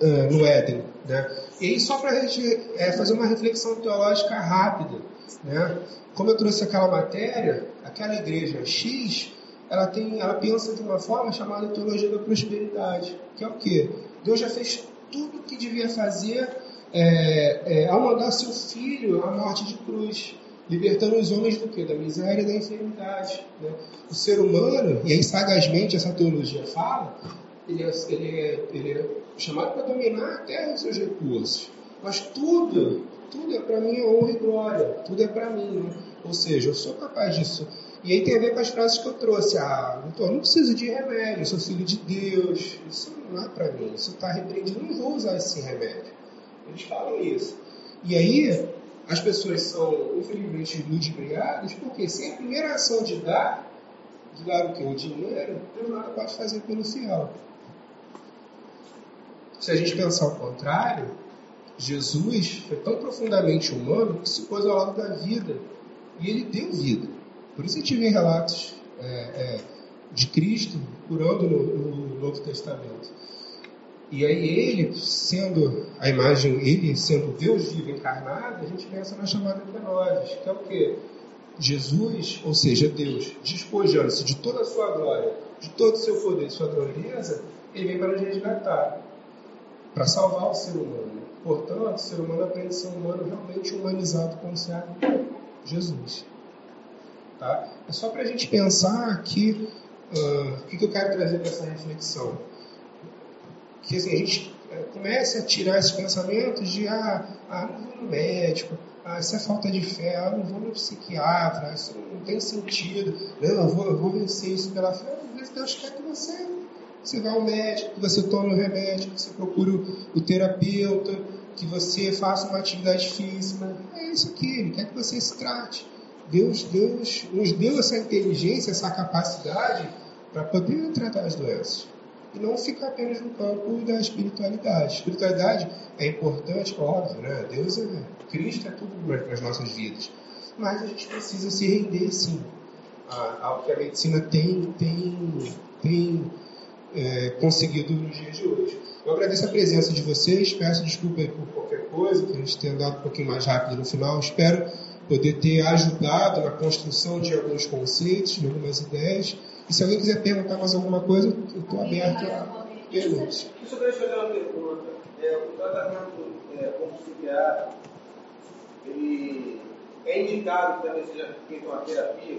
uh, no Éden. Né? E aí, só para a gente é, fazer uma reflexão teológica rápida, né? como eu trouxe aquela matéria, aquela igreja X, ela, tem, ela pensa de uma forma chamada teologia da prosperidade, que é o quê? Deus já fez tudo o que devia fazer é, é, ao mandar seu filho à morte de cruz, libertando os homens do que? Da miséria e da enfermidade. Né? O ser humano, e aí sagazmente essa teologia fala, ele é, ele é, ele é chamado para dominar a terra e seus recursos. Mas tudo, tudo é para mim honra e glória, tudo é para mim. Né? Ou seja, eu sou capaz disso. E aí tem a ver com as frases que eu trouxe. Ah, então, eu não preciso de remédio, eu sou filho de Deus. Isso não é para mim, isso está repreendido, não vou usar esse remédio. Eles falam isso. E aí, as pessoas são, infelizmente, ludibriadas, porque sem a primeira ação de dar, de dar o que? O dinheiro, Deus nada pode fazer pelo fiel. Se a gente pensar o contrário, Jesus foi tão profundamente humano que se pôs ao lado da vida e ele deu vida. Por isso gente vê relatos é, é, de Cristo curando no, no Novo Testamento. E aí ele, sendo a imagem, ele sendo Deus vivo encarnado, a gente pensa na chamada Kenosis, que é o quê? Jesus, ou seja, Deus, despojando-se de toda a sua glória, de todo o seu poder, sua grandeza, ele vem para nos resgatar, para salvar o ser humano. Portanto, o ser humano aprende a ser humano realmente humanizado como se Jesus. Tá? É só para a gente pensar que uh, o que, que eu quero trazer para essa reflexão que assim, a gente é, comece a tirar esses pensamentos de ah, ah, não vou no médico, ah, isso é falta de fé, ah, não vou no psiquiatra, isso não tem sentido, não, eu vou, eu vou vencer isso pela fé. Deus quer que você, você vá ao médico, que você tome o remédio, que você procure o, o terapeuta, que você faça uma atividade física. É isso aqui, Ele quer que você se trate. Deus, Deus nos deu essa inteligência, essa capacidade para poder tratar as doenças e não ficar apenas no campo da espiritualidade. Espiritualidade é importante, óbvio, né? Deus é Cristo é tudo nas nossas vidas, mas a gente precisa se render sim ao que a medicina tem tem tem é, conseguido nos dias de hoje. Eu agradeço a presença de vocês, peço desculpa por qualquer coisa, que a gente tenha andado um pouquinho mais rápido no final. Espero poder ter ajudado na construção de alguns conceitos, de algumas ideias. E se alguém quiser perguntar mais alguma coisa, eu estou aberto a perguntas. Deixa eu fazer uma pergunta. É, o tratamento é, psiquiatra, ele é indicado que também seja feita uma terapia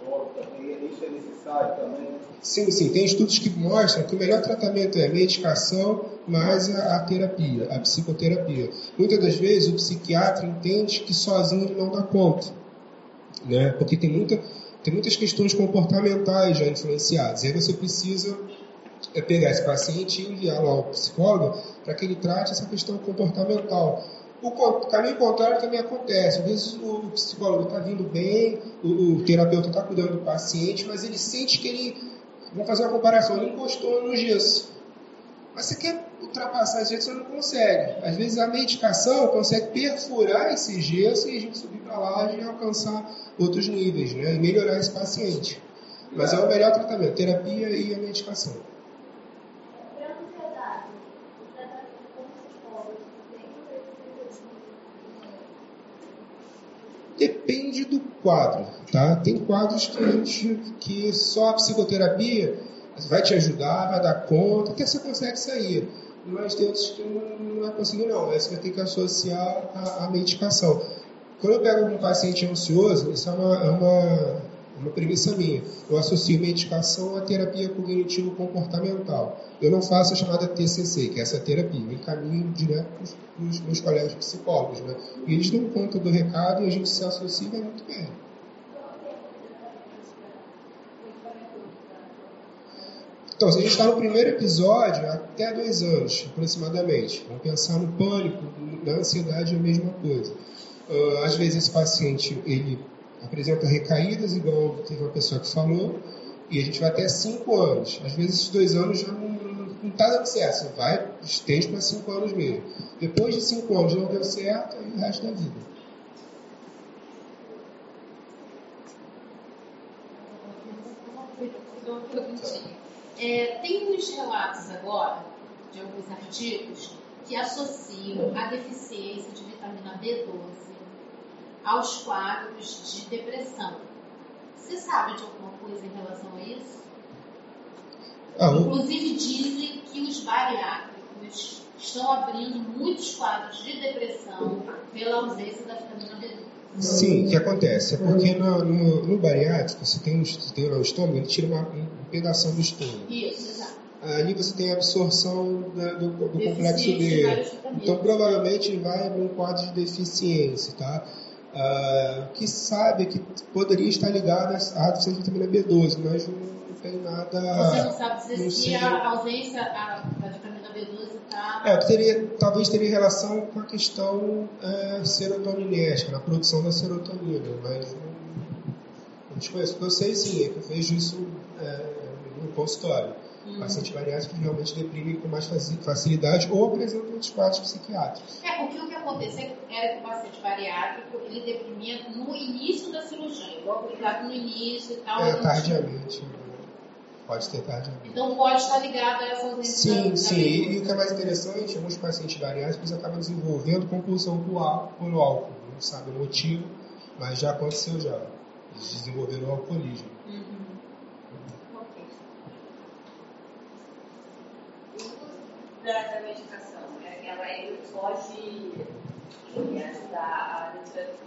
psicólogo também? Isso é necessário também? Sim, sim. Tem estudos que mostram que o melhor tratamento é medicação mais a, a terapia, a psicoterapia. Muitas das vezes o psiquiatra entende que sozinho ele não dá conta. Né? Porque tem muita tem muitas questões comportamentais já influenciadas. E aí você precisa é, pegar esse paciente e enviá-lo ao psicólogo para que ele trate essa questão comportamental. O caminho contrário também acontece. Às vezes o psicólogo está vindo bem, o, o terapeuta está cuidando do paciente, mas ele sente que ele, vamos fazer uma comparação, ele encostou no gesso. Mas você quer ultrapassar esse gesso, você não consegue. Às vezes a medicação consegue perfurar esse gesso e a gente subir para lá e alcançar outros níveis, né? E melhorar esse paciente. Mas é o melhor tratamento, terapia e a medicação. Depende do quadro, tá? Tem quadros que, que só a psicoterapia vai te ajudar, vai dar conta, até você consegue sair. Mas tem outros que não, é possível não, você vai ter que associar a, a medicação. Quando eu pego um paciente ansioso, isso é uma, é uma, uma premissa minha. Eu associo medicação à terapia cognitivo-comportamental. Eu não faço a chamada TCC, que é essa terapia. Eu encaminho direto para os meus colegas psicólogos. Né? E eles dão conta do recado e a gente se associa vai muito bem. Então, se a gente está no primeiro episódio, até dois anos, aproximadamente. Vamos pensar no pânico, na ansiedade, é a mesma coisa. Uh, às vezes, esse paciente ele apresenta recaídas, igual teve uma pessoa que falou, e a gente vai até cinco anos. Às vezes, esses dois anos já não está dando certo, você vai, estende para cinco anos mesmo. Depois de cinco anos não deu certo, aí o resto da vida. Uma perguntinha. É, tem uns relatos agora, de alguns artigos, que associam a deficiência de vitamina B12 aos quadros de depressão. Você sabe de alguma coisa em relação a isso? Ah, Inclusive dizem que os bariátricos estão abrindo muitos quadros de depressão pela ausência da vitamina B12. Sim, o que acontece? É porque no, no, no bariátrico, você tem, um- você tem o estômago, ele tira uma, um pedaço do estômago. Isso, exato. Ali você tem a absorção da- do, do complexo B. Então, provavelmente, vai um quadro de deficiência, tá? Ah, que sabe é que poderia estar ligado à deficiência de vitamina B12, mas não tem nada... Você não sabe dizer se a ausência a- da vitamina B12 está. É, que teria, talvez teria relação com a questão é, serotoninética, na produção da serotonina, mas não, desconheço. O que eu sei sim, é que eu vejo isso é, no consultório. Hum. Pacientes bariátricos realmente deprimem com mais faci- facilidade ou apresentam outros quadros psiquiátricos. É, porque o que acontecia era que o paciente bariátrico ele deprimia no início da cirurgia, logo ligado no início e tal. É, tardiamente. né? Pode ter. Então pode estar ligado a essa da- Sim, da sim. B12. E o que é mais interessante, alguns pacientes bariátricos acabam desenvolvendo compulsão por álcool, álcool. Não sabe o motivo, mas já aconteceu já. Eles desenvolveram o alcoolismo. Uhum. Da, da medicação, né? ela ele pode ajudar a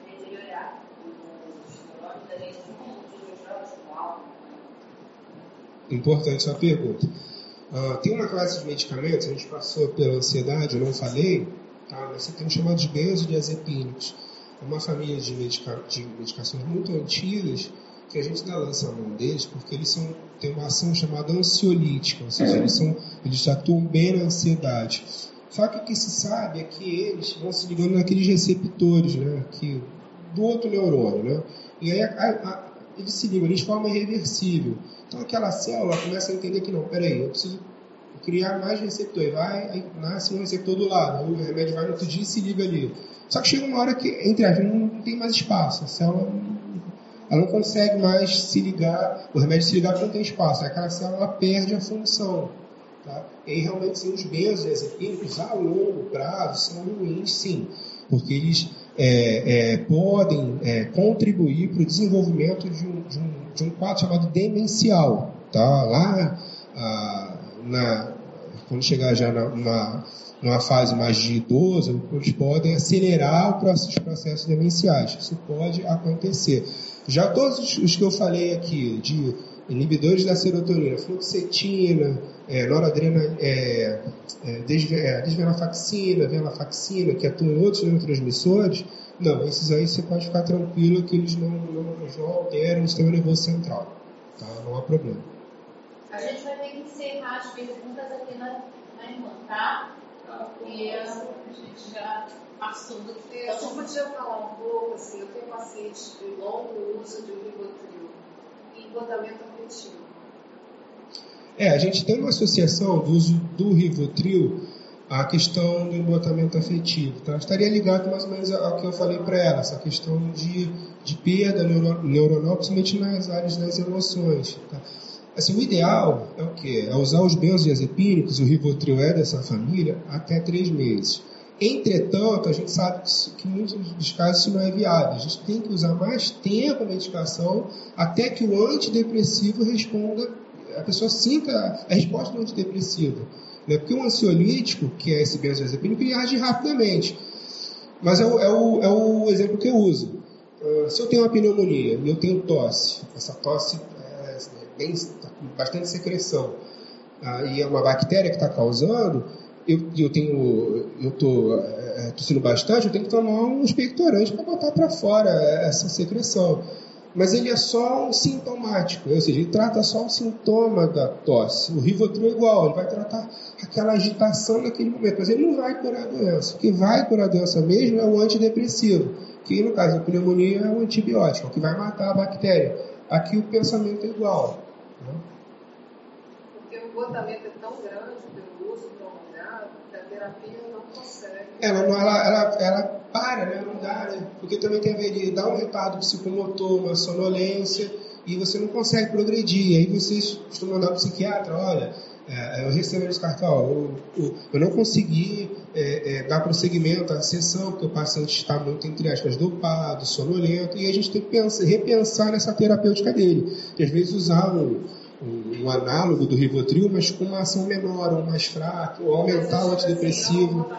deteriorar os neurônios da gente, os neurônios como álcool. Importante sua pergunta. Ah, tem uma classe de medicamentos, a gente passou pela ansiedade, eu não falei, tá? você tem os chamados benzodiazepínicos. É uma família de, medica de medicações muito antigas que a gente ainda lança a mão deles porque eles são, têm uma ação chamada ansiolítica, ou seja, eles, são, eles atuam bem na ansiedade. Só que o que se sabe é que eles vão se ligando naqueles receptores né, que, do outro neurônio. Né? E aí a- a- eles se ligam, eles de forma irreversível. Então aquela célula começa a entender que não, peraí, eu preciso criar mais receptor. Aí vai, aí nasce um receptor do lado, o remédio vai no outro dia e se liga ali. Só que chega uma hora que, entre aspas, não, tem mais espaço. A célula ela não consegue mais se ligar, o remédio se ligar porque não tem espaço. Aí aquela célula perde a função. Tá? E aí realmente sim, os benzodiazepínicos a longo prazo são ruins sim, porque eles é, é, podem é, contribuir para o desenvolvimento de um, de, um, de um quadro chamado demencial. Tá? Lá na, quando chegar já na, numa, numa fase mais de idoso, eles podem acelerar os processos demenciais. Isso pode acontecer. Já todos os, os que eu falei aqui, de inibidores da serotonina, fluoxetina, é, noradrena, é, é, desve- é, desvenlafaxina, venlafaxina, que atuam em outros neurotransmissores, não, esses aí você pode ficar tranquilo que eles não, não, não alteram o sistema nervoso central. Tá? Não há problema. A gente vai ter que encerrar as perguntas aqui na, na irmã, tá? Porque a gente já passou do É, Eu só podia falar um pouco, assim, eu tenho pacientes de longo uso de Rivotril empotamento afetivo. É, a gente tem uma associação do uso do Rivotril à questão do embotamento afetivo. Tá? Estaria ligado mais ou menos ao que eu falei para ela, essa questão de, de perda neuro, neuronal, principalmente nas áreas das emoções. Tá? Assim, o ideal é o quê? É usar os benzodiazepínicos, o Rivotril é dessa família, até três meses. Entretanto, a gente sabe que, em muitos dos casos isso não é viável. A gente tem que usar mais tempo a medicação até que o antidepressivo responda, a pessoa sinta a resposta do antidepressivo. Né? Porque o ansiolítico, que é esse benzodiazepínico, ele age rapidamente. Mas é o, é o, é o exemplo que eu uso. Ah, se eu tenho uma pneumonia e eu tenho tosse, essa tosse é, bem, tá com bastante secreção, ah, e é uma bactéria que está causando, eu, eu tenho, eu tô é, tossindo bastante, eu tenho que tomar um expectorante para botar para fora essa secreção. Mas ele é só um sintomático, ou seja, ele trata só o sintoma da tosse. O Rivotril é igual, ele vai tratar aquela agitação naquele momento, mas ele não vai curar a doença. O que vai curar a doença mesmo é o antidepressivo, que no caso da pneumonia é o antibiótico, que vai matar a bactéria. Aqui o pensamento é igual. né? Porque o empotamento é tão grande pelo uso prolongado que a terapia não consegue. Ela, não, ela, ela, ela para, né? Não dá, né? Porque também tem a ver de dar um retardo psicomotor, uma sonolência, e você não consegue progredir. Aí vocês costumam mandar para o psiquiatra, olha, é, eu recebo esse cartão, eu, eu, eu, não consegui é, é, dar prosseguimento à sessão, porque o paciente está muito, entre aspas, dopado, sonolento, e a gente tem que pensar, repensar nessa terapêutica dele. E às vezes usar um, um, análogo do Rivotril, mas com uma ação menor, ou mais fraca, ou aumentar o antidepressivo.